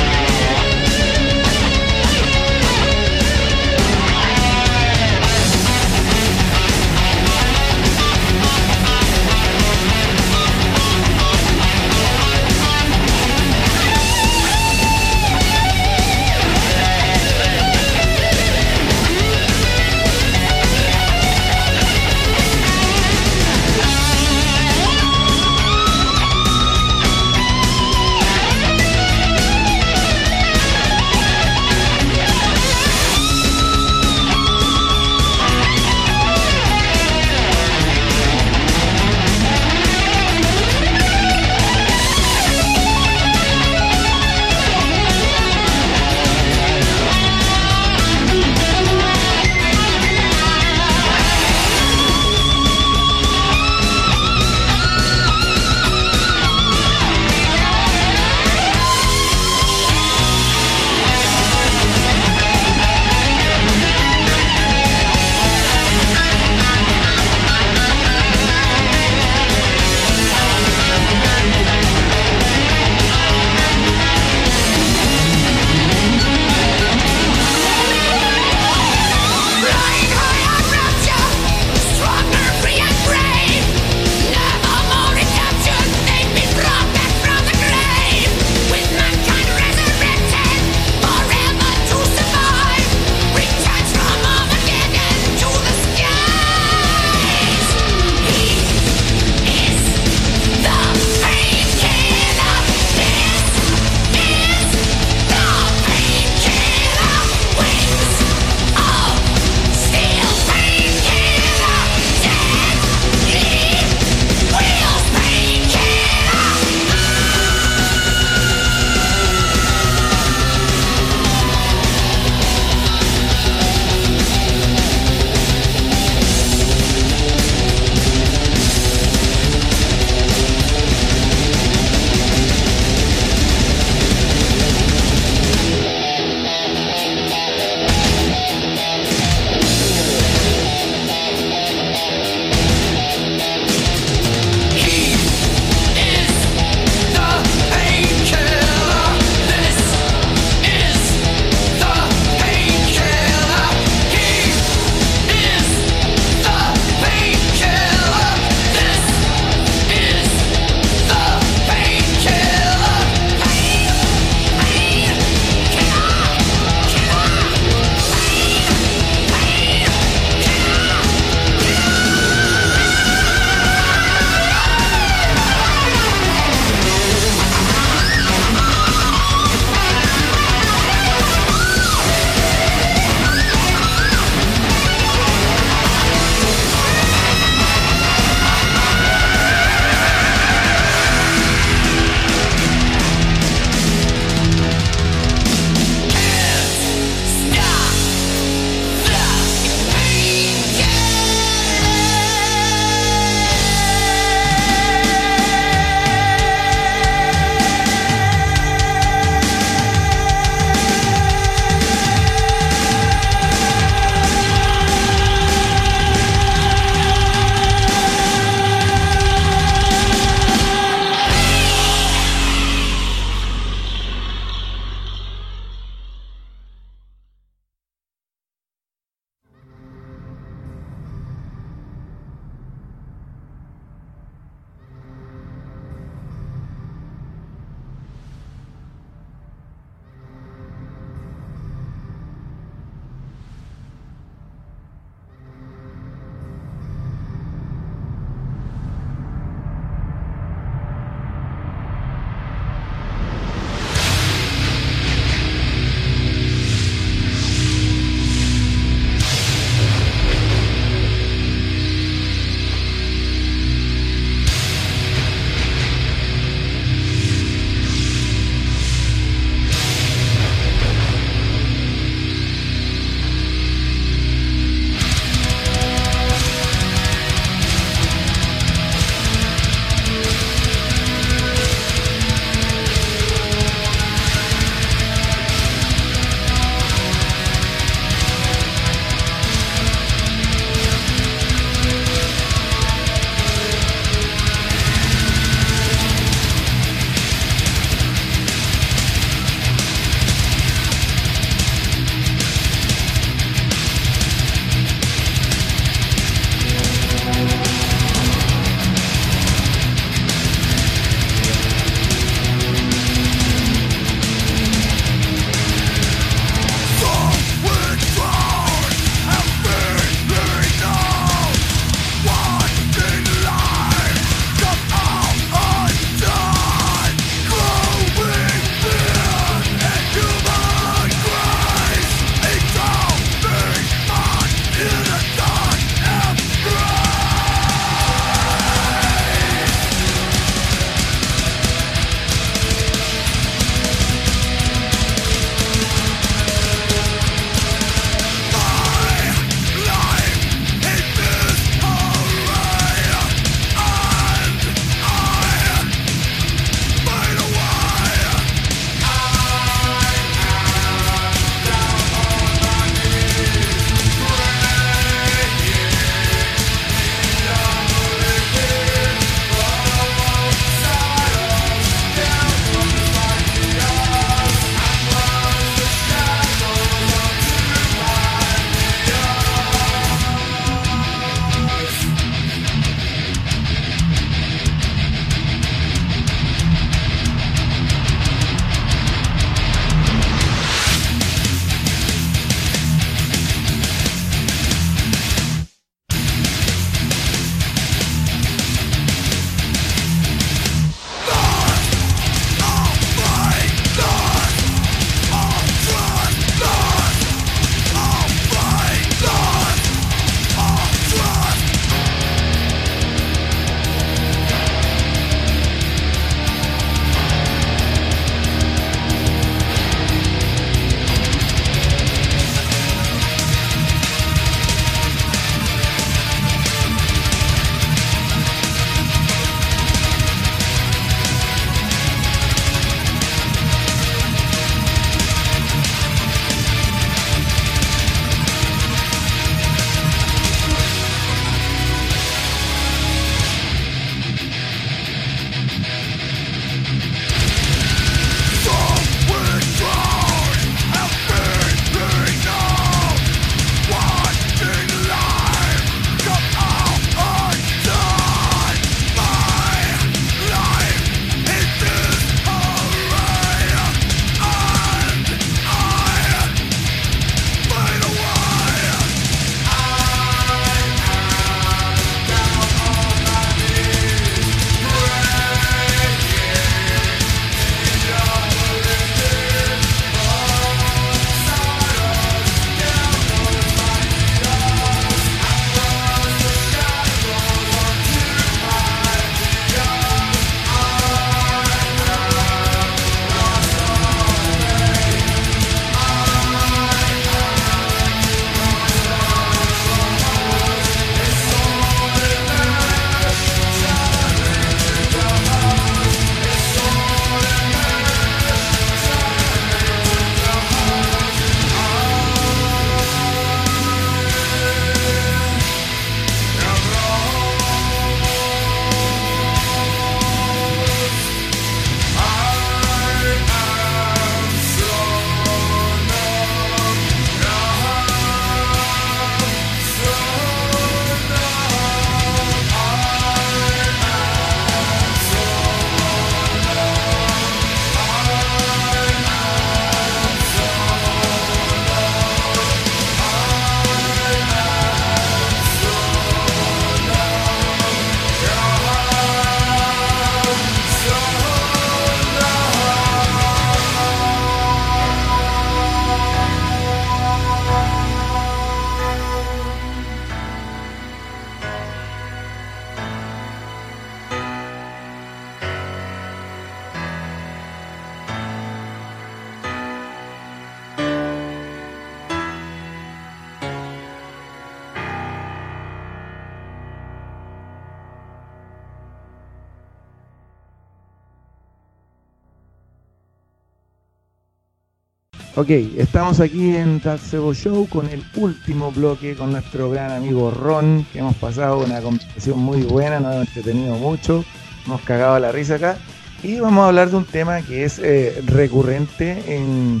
Ok, estamos aquí en Tatsebo Show con el último bloque con nuestro gran amigo Ron, que hemos pasado una conversación muy buena, nos hemos entretenido mucho, hemos cagado la risa acá. Y vamos a hablar de un tema que es eh, recurrente en,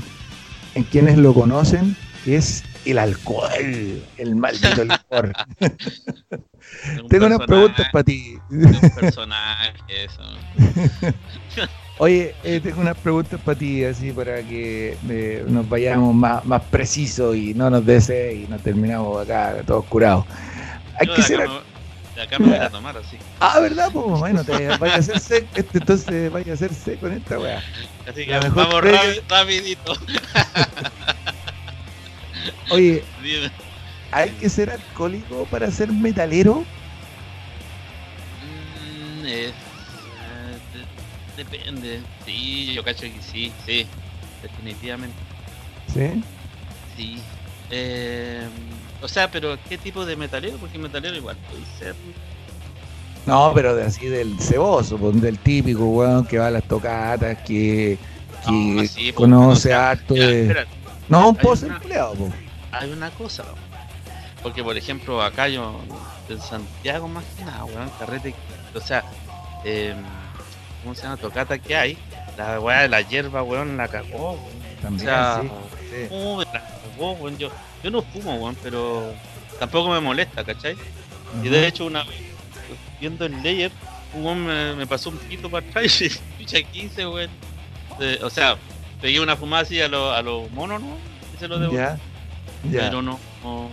en quienes lo conocen, que es el alcohol, el maldito licor. Tengo unas preguntas para ti. Un personaje, eso. Oye, eh, tengo unas preguntas para ti, así para que eh, nos vayamos más, más precisos y no nos dese y nos terminamos acá todos curados. Hay que ser. de acá me voy a tomar así. Ah, ¿verdad? Pues bueno, te vaya a hacer seco, este, entonces vaya a hacer seco en esta weá. Así que vamos rápido, rapidito. Oye, ¿hay que ser alcohólico para ser metalero? Mm, Depende. Sí, yo cacho que sí, sí. Definitivamente. ¿Sí? Sí. Eh, o sea, pero ¿qué tipo de metalero? Porque metalero igual puede ser. No, pero de así del ceboso, pues, del típico weón que va a las tocatas, que, que no, sí, pues, conoce acto de. No, un pozo empleado, pues. Hay una cosa, porque por ejemplo acá yo en Santiago más que nada, weón, carrete, o sea, eh, ¿cómo se llama? Tocata que hay, la weá de la hierba, weón, la cagó, weón. También, o sea, sí, la cagó, weón. Yo, yo no fumo, weón, pero tampoco me molesta, ¿cachai? Y de hecho, una vez, viendo el layer, weón me, me, pasó un pito para atrás y picha 15, weón. o sea, pegué una fumada así a los a lo monos, ¿no? Y se lo debo. Ya, ya. Pero no, no,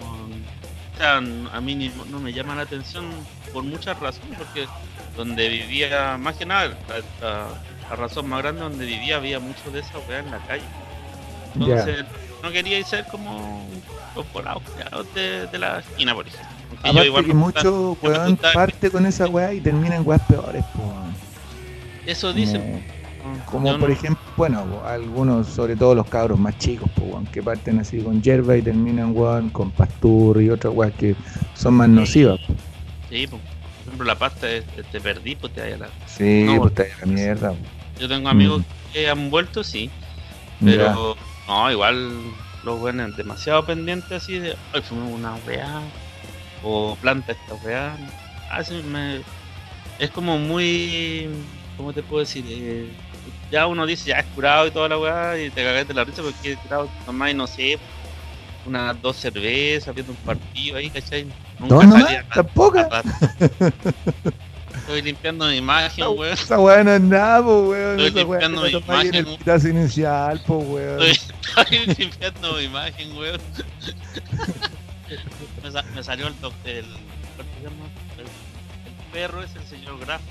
o sea, a mí ni, no me llama la atención por muchas razones, porque donde vivía, más que nada, la, la, razón más grande donde vivía había mucho de esa weá en la calle. Entonces, yeah. no quería ser como los volados de, de, la esquina, por ejemplo. Aparte yo igual que mucho weón parte con esa weá y termina en weas peores, pues. Eso dicen. Como, como por ejemplo, bueno, algunos, sobre todo los cabros más chicos, pues, weón, que parten así con hierba y terminan, weón, con pastur y otras weas que son más nocivas. Sí, pues ejemplo, la pasta es, te perdí, pues te vaya la. Sí, no, pues te vaya la mierda. Yo tengo amigos mm. que han vuelto, sí. Pero ya. no, igual los buenos demasiado pendientes así de, ay, fumé una weá. O planta esta weá. Ah, me, es como muy. ¿Cómo te puedo decir? Eh, ya uno dice, ya es curado y toda la weá, y te cagaste la risa porque es curado, nomás, no sé, unas dos cervezas, viendo un partido ahí, ¿cachai? Nunca no, no, salía tampoco. Estoy limpiando mi imagen, weón. Esa weá no es nada, po, weón. Estoy Esa limpiando mi imagen. En el pitazo inicial, po, weón. Estoy, estoy limpiando mi imagen, weón. me, sa me, salió el, doctor, el. El, el, perro es el señor Graf.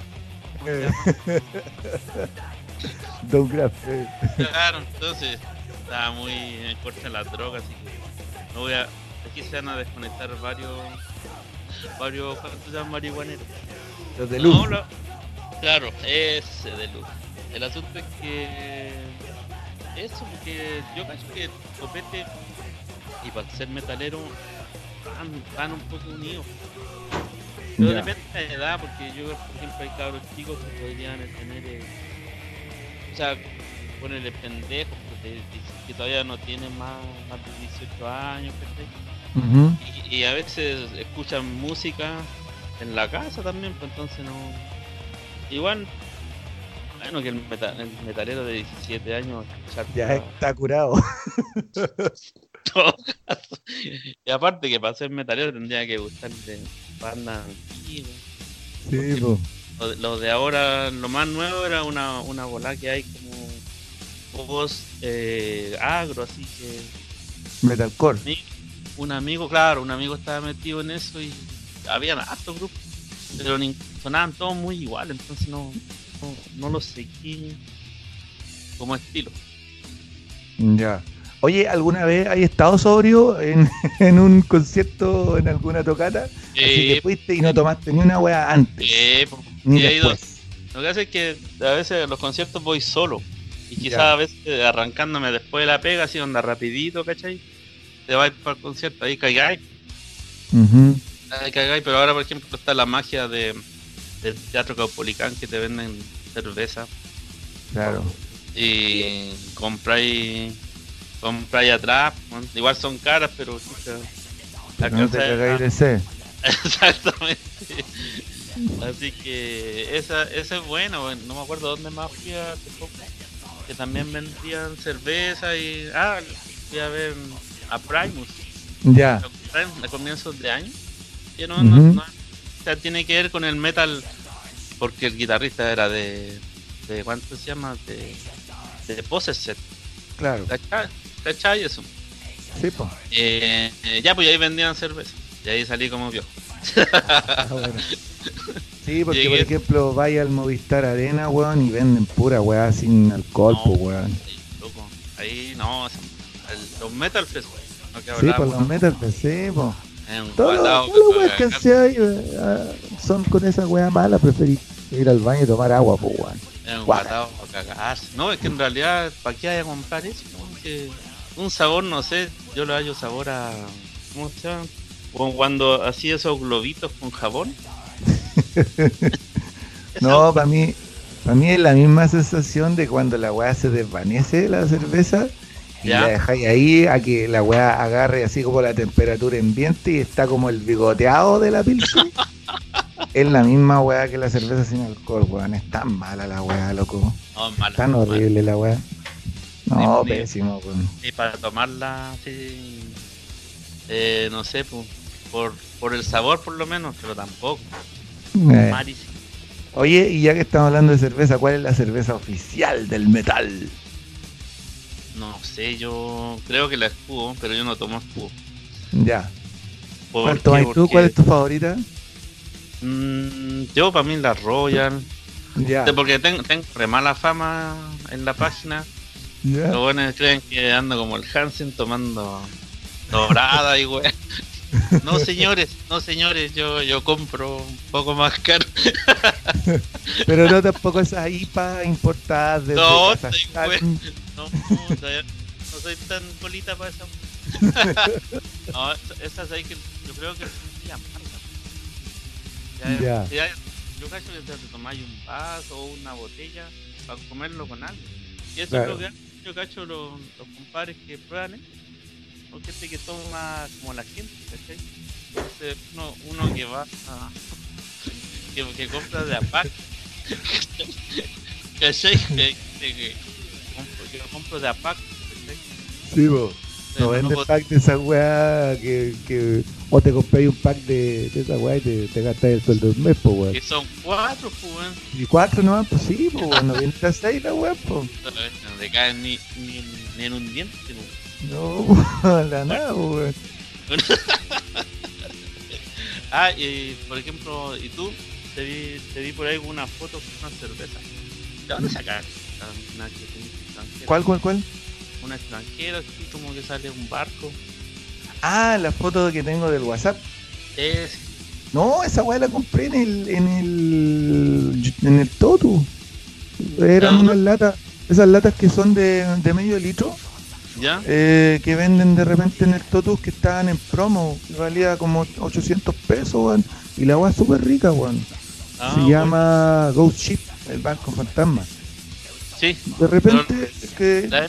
Don Graf. Eh. Claro, entonces estaba muy en corta la droga, así que no voy a. Aquí se van a desconectar varios varios ¿cuántos marihuaneros? Los de luz. No, lo, claro, ese de luz. El asunto es que eso, porque yo cacho que Copete y para ser metalero van, van un poco unidos. Pero ya. depende de la edad, porque yo, por ejemplo, hay cabros chicos que podrían tener, eh, o sea, ponerle pendejos, que, que todavía no tienen más, más de 18 años, Uh -huh. y, y, a veces escuchan música en la casa también, pues entonces no. Igual, bueno, que el, meta, el metalero de 17 años ya está curado. y aparte que para ser metalero tendría que gustarle bandas antiguas. Sí, pues. Lo, lo, de ahora, lo más nuevo era una, una bola que hay como voz eh, agro, así que. Metalcore. Un amigo, claro, un amigo estaba metido en eso y habían hartos grupos, pero ni, sonaban todos muy igual, entonces no, no, no lo seguí como estilo. Ya. Oye, ¿alguna vez has estado sobrio en, en, un concierto, en alguna tocata? Eh, Así que fuiste y no tomaste ni una wea antes. Eh, ni después. Lo que hace es que a veces en los conciertos voy solo. Y quizás a veces arrancándome después de la pega, así onda rapidito, ¿cachai? Te vas para el concierto, ahí caigáis. Uh -huh. Ahí caigáis, pero ahora por ejemplo está la magia de, del Teatro Caupolicán que te venden cerveza. Claro. Y compráis compráis atrás, igual son caras, pero... La no te cagáis de sed. Exactamente. Así que esa, esa es bueno, no me acuerdo dónde más fui poco, que también vendían cerveza y... Ah, fui a ver a Primus. Ya. A comienzos de año. Y no, no, o sea, tiene que ver con el metal, porque el guitarrista era de... de ¿Cuánto se llama? De, de Possessed. Claro. ¿Cachai? Eso. Sí, pues. Eh, ya, pues ahí vendían cerveza. Y ahí salí como viejo. Ah, sí, porque por ejemplo, vaya al Movistar Arena, weón, y venden pura weá sin alcohol, pues, weón. Ahí, loco. Ahí no, los Metal Fest, weón. Sí, por los Metal Fest, sí, pues. Todos los weas que se hay son con esa weá mala, preferí ir al baño y tomar agua, pues, weón. Es un guardado cagarse. No, es que en realidad, ¿para qué hay a comprar eso? un sabor, no sé, yo le hallo sabor a. ¿Cómo se llama? cuando hacía esos globitos con jabón. no, para mí, para mí es la misma sensación de cuando la weá se desvanece la cerveza y la dejáis ahí a que la weá agarre así como la temperatura ambiente y está como el bigoteado de la pilsen. es la misma weá que la cerveza sin alcohol, weón. Es tan mala la weá, loco. No, mala, tan horrible la weá. No, pésimo, weón. Y para tomarla así, eh, no sé, pues por, por el sabor por lo menos, pero tampoco. Eh. Oye, y ya que estamos hablando de cerveza, ¿cuál es la cerveza oficial del metal? No sé, yo creo que la escudo, pero yo no tomo escudo. Ya. ¿Cuál tomas tú? ¿Cuál es tu favorita? Mm, yo para mí la Royal. Ya. Porque tengo, tengo re mala fama en la página. Los buenos creen que ando como el Hansen tomando dorada y wey. No, señores, no, señores, yo, yo compro un poco más caro. Pero no tampoco esas IPA importadas de No, estoy no, no, no soy tan bolita para esa. no, esas hay que, yo creo que son amargas. Ya, ya. yo cacho que te tomáis un vaso o una botella para comerlo con algo. Y eso es lo que yo cacho los, los compadres que prueban, ¿eh? Gente que toma como la gente, ¿cachai? Entonces uno, uno que va a, que, que compra de APAC, ¿cachai? Que, que, que, compro, que compro de APAC, ¿cachai? Sí, vos. No vende pack de esa weá que, que o te compráis un pack de, de esa weá y te, te gastas el sueldo del mes, pues weón. Que son cuatro, pues weón. Y cuatro no, pues sí, pues weón, no viene a seis la weá, pues. No te caen ni, ni, ni en un diente, pues. No, la nada, weón. ah, y por ejemplo, ¿y tú? Te vi, te vi por ahí una foto con una cerveza. ¿De dónde sacaste? Una ¿Cuál, cuál, cuál? Una extranjera, así como que sale un barco. Ah, la foto que tengo del WhatsApp. Es. No, esa weá la compré en el, en el, en el Totu. Eran unas latas, esas latas que son de, de medio litro eh, que venden de repente en el Totus que estaban en promo, que valía como 800 pesos, y la agua es súper rica, weón. Ah, Se llama Ghost Ship, el banco fantasma. Sí. De repente, que la,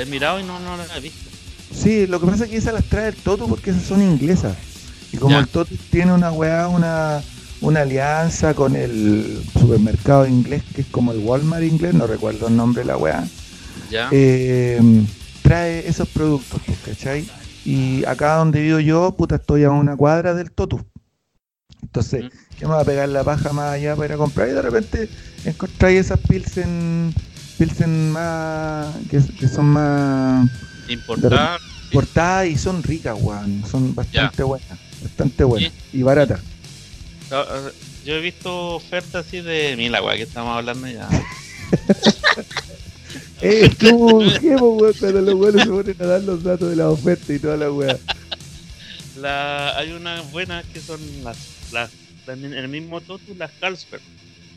he, mirado y no, no la he visto. Sí, lo que pasa es que esas las trae el Totus porque esas son inglesas. Y como el Totus tiene una weá, una, una alianza con el supermercado inglés, que es como el Walmart inglés, no recuerdo el nombre de la weá eh, trae esos productos, pues, ¿cachai? Y acá donde vivo yo, puta, estoy a una cuadra del Totu. Entonces, yo me voy a pegar la paja más allá para ir a comprar y de repente encontráis esas pilsen, pilsen más, que, son más importadas. y son ricas, weón. Son bastante buenas, bastante buenas y baratas. Ah, ah, yo he visto ofertas así de mil agua que estamos hablando ya. Eh, como qué, weón, cuando los weones se ponen a dar los datos de la oferta y toda la weá. La, hay unas buenas que son las, las, en el mismo Totu, las Carlsberg.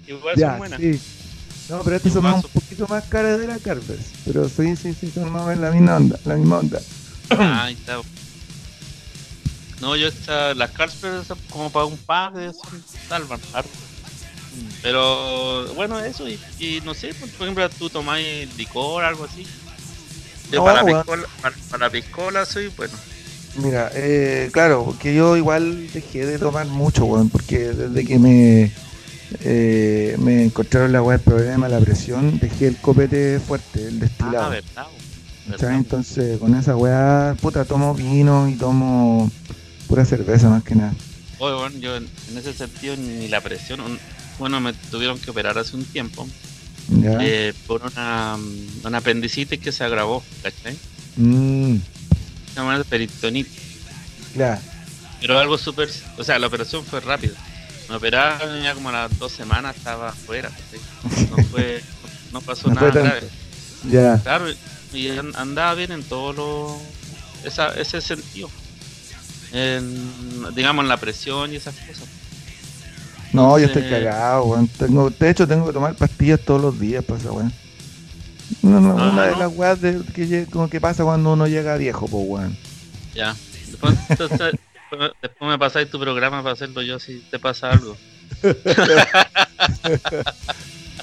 Igual son buenas. Sí. No, pero estas son más, un poquito más caras de la Carlsberg. Pero sí, sí, sí, son más o menos la misma onda. La misma onda. Ah, ahí está. No, yo esta, las Carlsberg son como para un pack de salvan harto. Pero bueno, eso, y, no sé, por ejemplo, tú tomáis licor, algo así. Yo para, piscola, para, piscola soy bueno. Mira, eh, claro, porque yo igual dejé de tomar mucho, weón, porque desde que me eh, me encontraron la weá del problema, la presión, dejé el copete fuerte, el destilado. Ah, verdad, Entonces, con esa weá, puta, tomo vino y tomo pura cerveza más que nada. Oye, bueno, yo en, ese sentido ni la presión, bueno, me tuvieron que operar hace un tiempo eh, por una, una apendicitis que se agravó, ¿cachai? Mm. Se llama peritonitis. Claro. Pero algo súper, o sea, la operación fue rápida. Me operaron ya como a las dos semanas estaba afuera, no fue, no pasó nada grave. Ya. Claro, y andaba bien en todo lo, esa, ese sentido. En, digamos en la presión y esas cosas. No, yo estoy cagado, weón. Tengo, de hecho, tengo que tomar pastillas todos los días para esa weón. No, no, una de las weas de, que, como que pasa cuando uno llega viejo, pues weón. Ya. Después, después me pasáis tu programa para hacerlo yo si te pasa algo.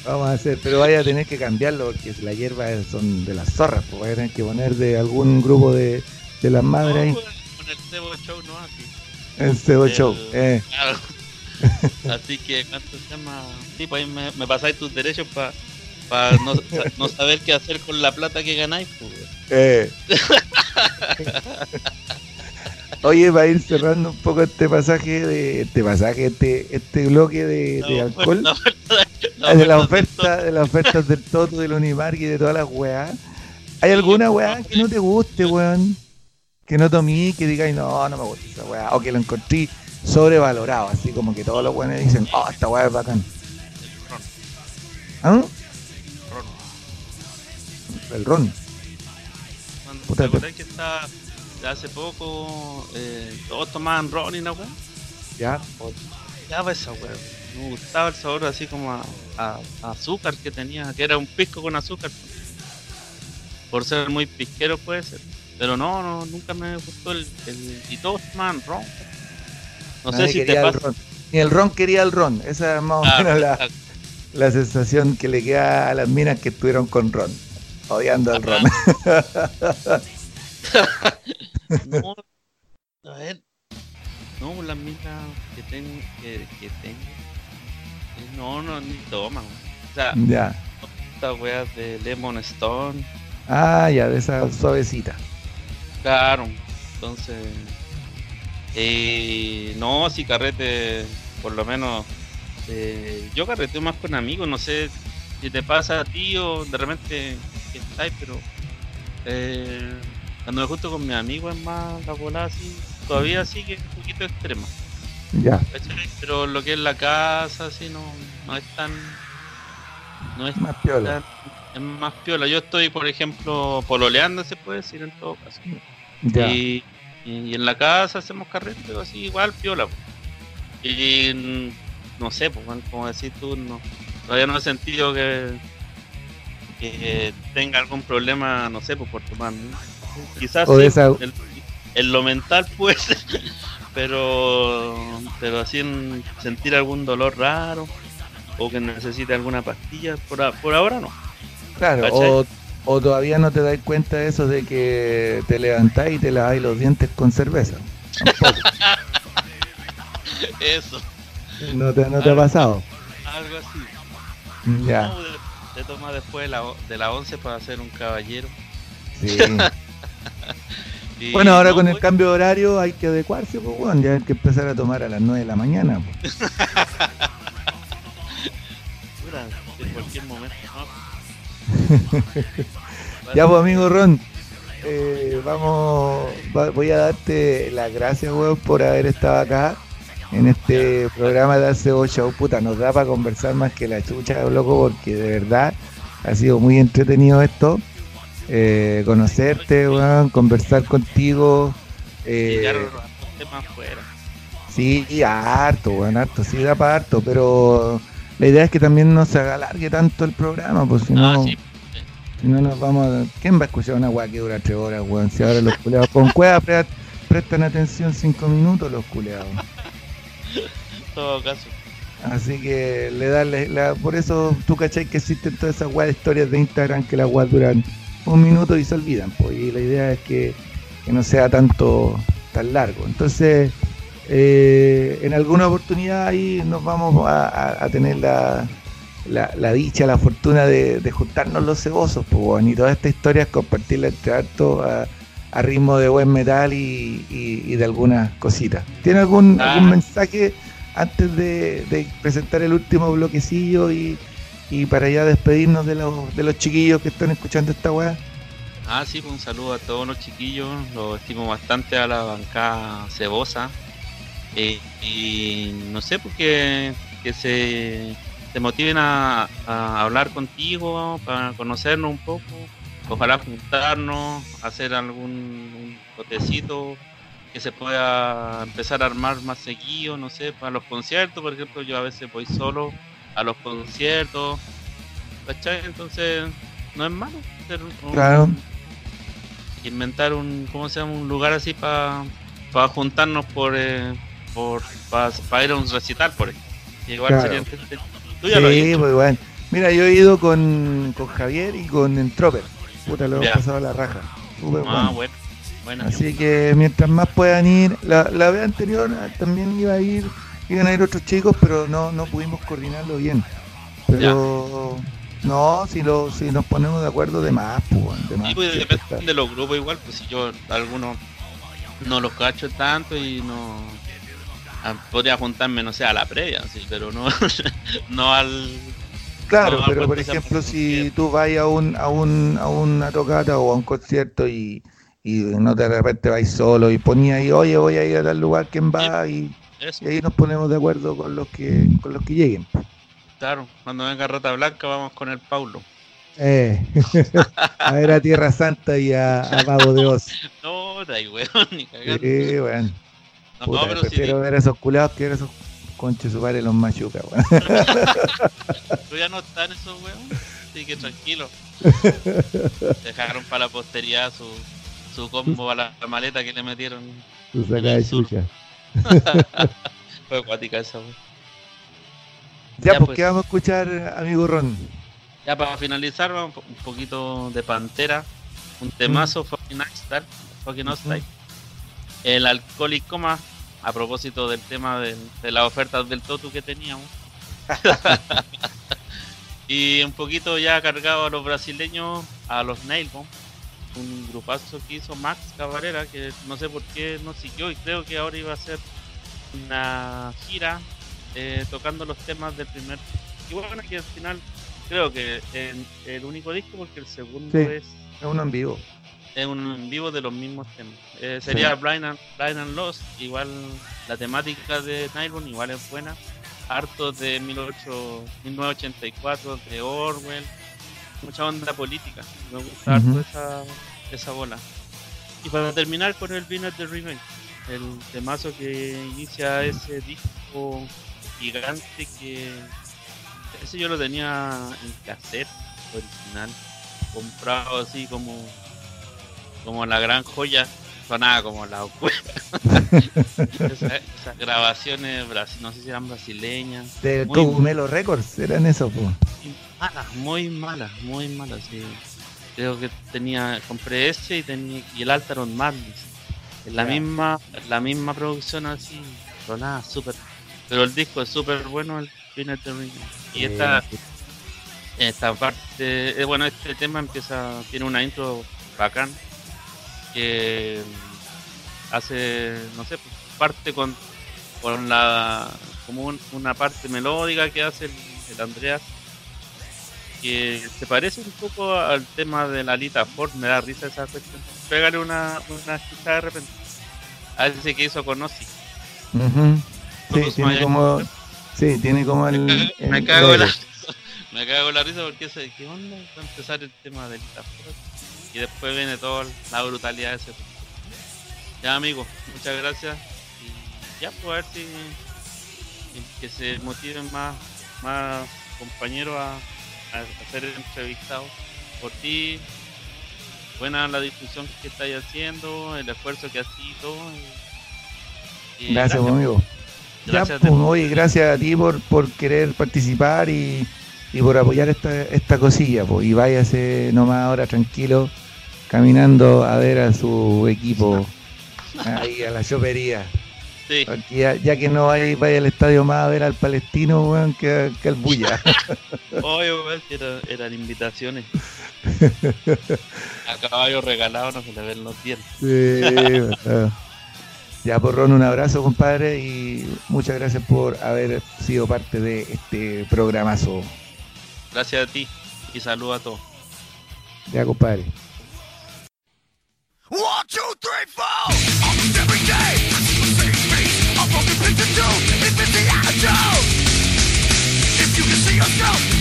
Vamos a hacer, pero vaya a tener que cambiarlo porque la hierba son de las zorras, pues vaya a tener que poner de algún grupo de, de las madres ahí. Con el Cebo Show, ¿no? Así. El Cebo Show, eh. Así que, ¿cuánto se llama? Sí, pues ahí me, me pasáis tus derechos para pa no, no, saber qué hacer con la plata que ganáis. Pues. Eh. Oye, va a ir cerrando un poco este pasaje de este pasaje, este, este bloque de, de alcohol. de la oferta, de las ofertas del Toto, del Unimark y de todas las weas. ¿Hay alguna weá que no te guste, weón? Que no tomí, que digáis, no, no me gusta esa weá. O que lo encontré sobrevalorado, así como que todos los weones dicen, oh, esta weá es bacán. ¿Ah? Ron. El ron. Puta, ¿Te que está hace poco eh, todos tomaban ron y una weá. Ya. Ya esa weá. Me gustaba el sabor así como a, azúcar que tenía, que era un pisco con azúcar. Por ser muy pisquero puede ser. Pero no, no nunca me gustó el, el y todos tomaban ron. No sé si te pasa. Ni el ron quería el ron. Esa es más o menos la, la sensación que le queda a las minas que estuvieron con ron. Odiando al ron. no, a ver. No, las minas que tengo, que, que tengo. Eh, no, no, ni toman. O sea, ya. estas weas de Lemon Stone. Ah, ya, de esa suavecita. Claro, entonces. Eh, no, si carrete, por lo menos. Eh, yo carreteo más con amigos, no sé si te pasa a ti o de repente estáis, pero. Eh, cuando me junto con mis amigos es más la volada así, todavía sigue un poquito extrema. Ya. Pero lo que es la casa así no, no es tan. No es más piola. es más piola. Yo estoy, por ejemplo, pololeando, se puede decir en todo caso. Y, y, en la casa hacemos carrete así, igual piola. Y no sé, pues, como decís tú, no, todavía no he sentido que, que tenga algún problema, no sé, pues por tomar. Quizás en, lo mental puede ser, pero, pero así en sentir algún dolor raro o que necesite alguna pastilla, por, por ahora no. Claro, o, o, todavía no te das cuenta de eso de que te levantáis y te laváis los dientes con cerveza. eso. ¿No te, no te ha pasado? Algo así. Ya. te, toma después de la, de la 11 para ser un caballero. Sí. bueno, ahora con el cambio de horario hay que adecuarse, pues bueno, ya hay que empezar a tomar a las 9 de la mañana. Pues. en cualquier momento, ya pues amigo Ron, eh, vamos, voy a darte las gracias, weón, por haber estado acá en este programa de Arcebo Show. Puta, nos da para conversar más que la chucha, loco, porque de verdad ha sido muy entretenido esto eh, conocerte, conversar contigo. Eh, sí, harto, bueno, harto, sí da para harto, pero la idea es que también no se alargue tanto el programa, pues si no, ah, si no nos vamos a... ¿Quién va a escuchar una weá que dura tres horas, weón? Si ahora los culeados con cueva prestan atención cinco minutos los culeados. Todo caso. Así que le da, la, por eso tú cachai que existen todas esas weas de historias de Instagram que las weas duran un minuto y se olvidan, pues, y la idea es que, no sea tanto tan largo. Entonces, eh, en alguna oportunidad ahí nos vamos a, tener la, la, dicha, la fortuna de, juntarnos los cebosos, pues, y todas estas historias compartirla entre harto a, ritmo de buen metal y, de algunas cositas. ¿Tiene algún, ah. algún mensaje antes de, presentar el último bloquecillo y, y para ya despedirnos de los, de los chiquillos que están escuchando esta weá. Ah, sí, pues un saludo a todos los chiquillos, los estimo bastante a la bancada cebosa. Eh, y no sé, porque que se, se motiven a, hablar contigo, para conocernos un poco, ojalá juntarnos, hacer algún botecito que se pueda empezar a armar más seguido, no sé, para los conciertos, por ejemplo, yo a veces voy solo a los conciertos, ¿cachai? Entonces, no es malo hacer claro. inventar un, ¿cómo se llama? Un lugar así para para juntarnos por, eh, por para ir a un recital, por ahí. Igual sería Tú ya sí, lo pues bueno. Mira, yo he ido con, con Javier y con Entroper. Puta, lo he pasado a la raja. ah, bueno. bueno. Así que mientras más puedan ir, la, la vez anterior también iba a ir iban a ir otros chicos, pero no, no pudimos coordinarlo bien. Pero no, si lo, si nos ponemos de acuerdo de más, pues, de más. pues depende de los grupos igual, pues si yo algunos no los cacho tanto y no ah, podría juntarme, no sé, a la previa, sí, pero no, no al Claro, pero por ejemplo, si tú vas a un, a un, a una tocata o a un concierto y, y no de repente vais solo y ponía ahí, oye, voy a ir a tal lugar, ¿quién va? Y y ahí nos ponemos de acuerdo con los que con los que lleguen. Claro, cuando venga Rata Blanca vamos con el Paulo. Eh, a ver a Tierra Santa y a, a Mago de Oz. No, da weón, ni cagando. Sí, bueno. No, pero prefiero ver a esos culados que ver a esos conches su padre los machucas, weón. Tú ya no están esos weón, así que tranquilo. Dejaron para la posteridad su, su combo a la, maleta que le metieron. Su saca de chucha. Fue acuática esa, Ya, pues, pues, ¿qué vamos a escuchar, amigo Ron? Ya, para finalizar, un poquito de Pantera. Un temazo, fucking Star, fucking El alcohólico más, a propósito del tema de, de las ofertas del Totu que teníamos. y un poquito ya cargado a los brasileños, a los Nailbomb un grupazo que hizo Max Cabrera, que no sé por qué no siguió y creo que ahora iba a ser una gira eh, tocando los temas del primer. Y bueno, que al final creo que en el único disco, porque el segundo es. Es uno en vivo. Es en vivo de los mismos temas. Eh, sería Blind, and, Blind and Lost, igual la temática de Nylon igual es buena. Harto de 18, 1984, de Orwell mucha onda política. Me gusta esa, esa bola. Y para terminar con el Venus de Revenge, el temazo que inicia ese disco gigante que ese yo lo tenía en cassette original, comprado así como como la gran joya, sonaba como la esas, esas grabaciones, no sé si eran brasileñas. De Cogumelo Records, eran eso, pues malas, muy malas, muy malas, sí. Creo que tenía, compré ese y tenía y el Altaron Madness. En la misma, la misma producción así, nada súper. Pero el disco es súper bueno, el Final. Y esta, esta parte, eh, bueno, este tema empieza, tiene una intro bacán que hace, no sé, pues, parte con, con la, como una parte melódica que hace el, el Andreas que se parece un poco al tema de la Lita Ford, me da risa esa cuestión. Pégale una, una de repente. A ese que hizo con Ozzy. Sí, tiene como, sí, tiene como el... me, cago la, me cago la risa porque sé ¿qué onda? Va a empezar el tema de Lita Ford. Y después viene toda la brutalidad de ese. Ya, amigo, muchas gracias. Y ya, pues a ver si que se motiven más, más compañeros a a, ser entrevistado por ti. Buena la discusión que estáis haciendo, el esfuerzo que has hecho. gracias, gracias, amigo. Gracias, ya, pues, gracias a ti por, por querer participar y, y por apoyar esta, esta cosilla, pues, y váyase nomás ahora tranquilo, caminando a ver a su equipo ahí a la chopería. Sí. Ya, ya, que no vaya, vaya al estadio más a ver al palestino, weón, que, que al bulla. Oye, weón, eran invitaciones. a caballo regalado no se le ven los dientes. Sí, Ya, porrón, un abrazo, compadre, y muchas gracias por haber sido parte de este programazo. Gracias a ti y saludo a todos. Ya, compadre. One, two, three, four. Almost every day, I see the same face. A broken picture too. It's the attitude. If you can see yourself,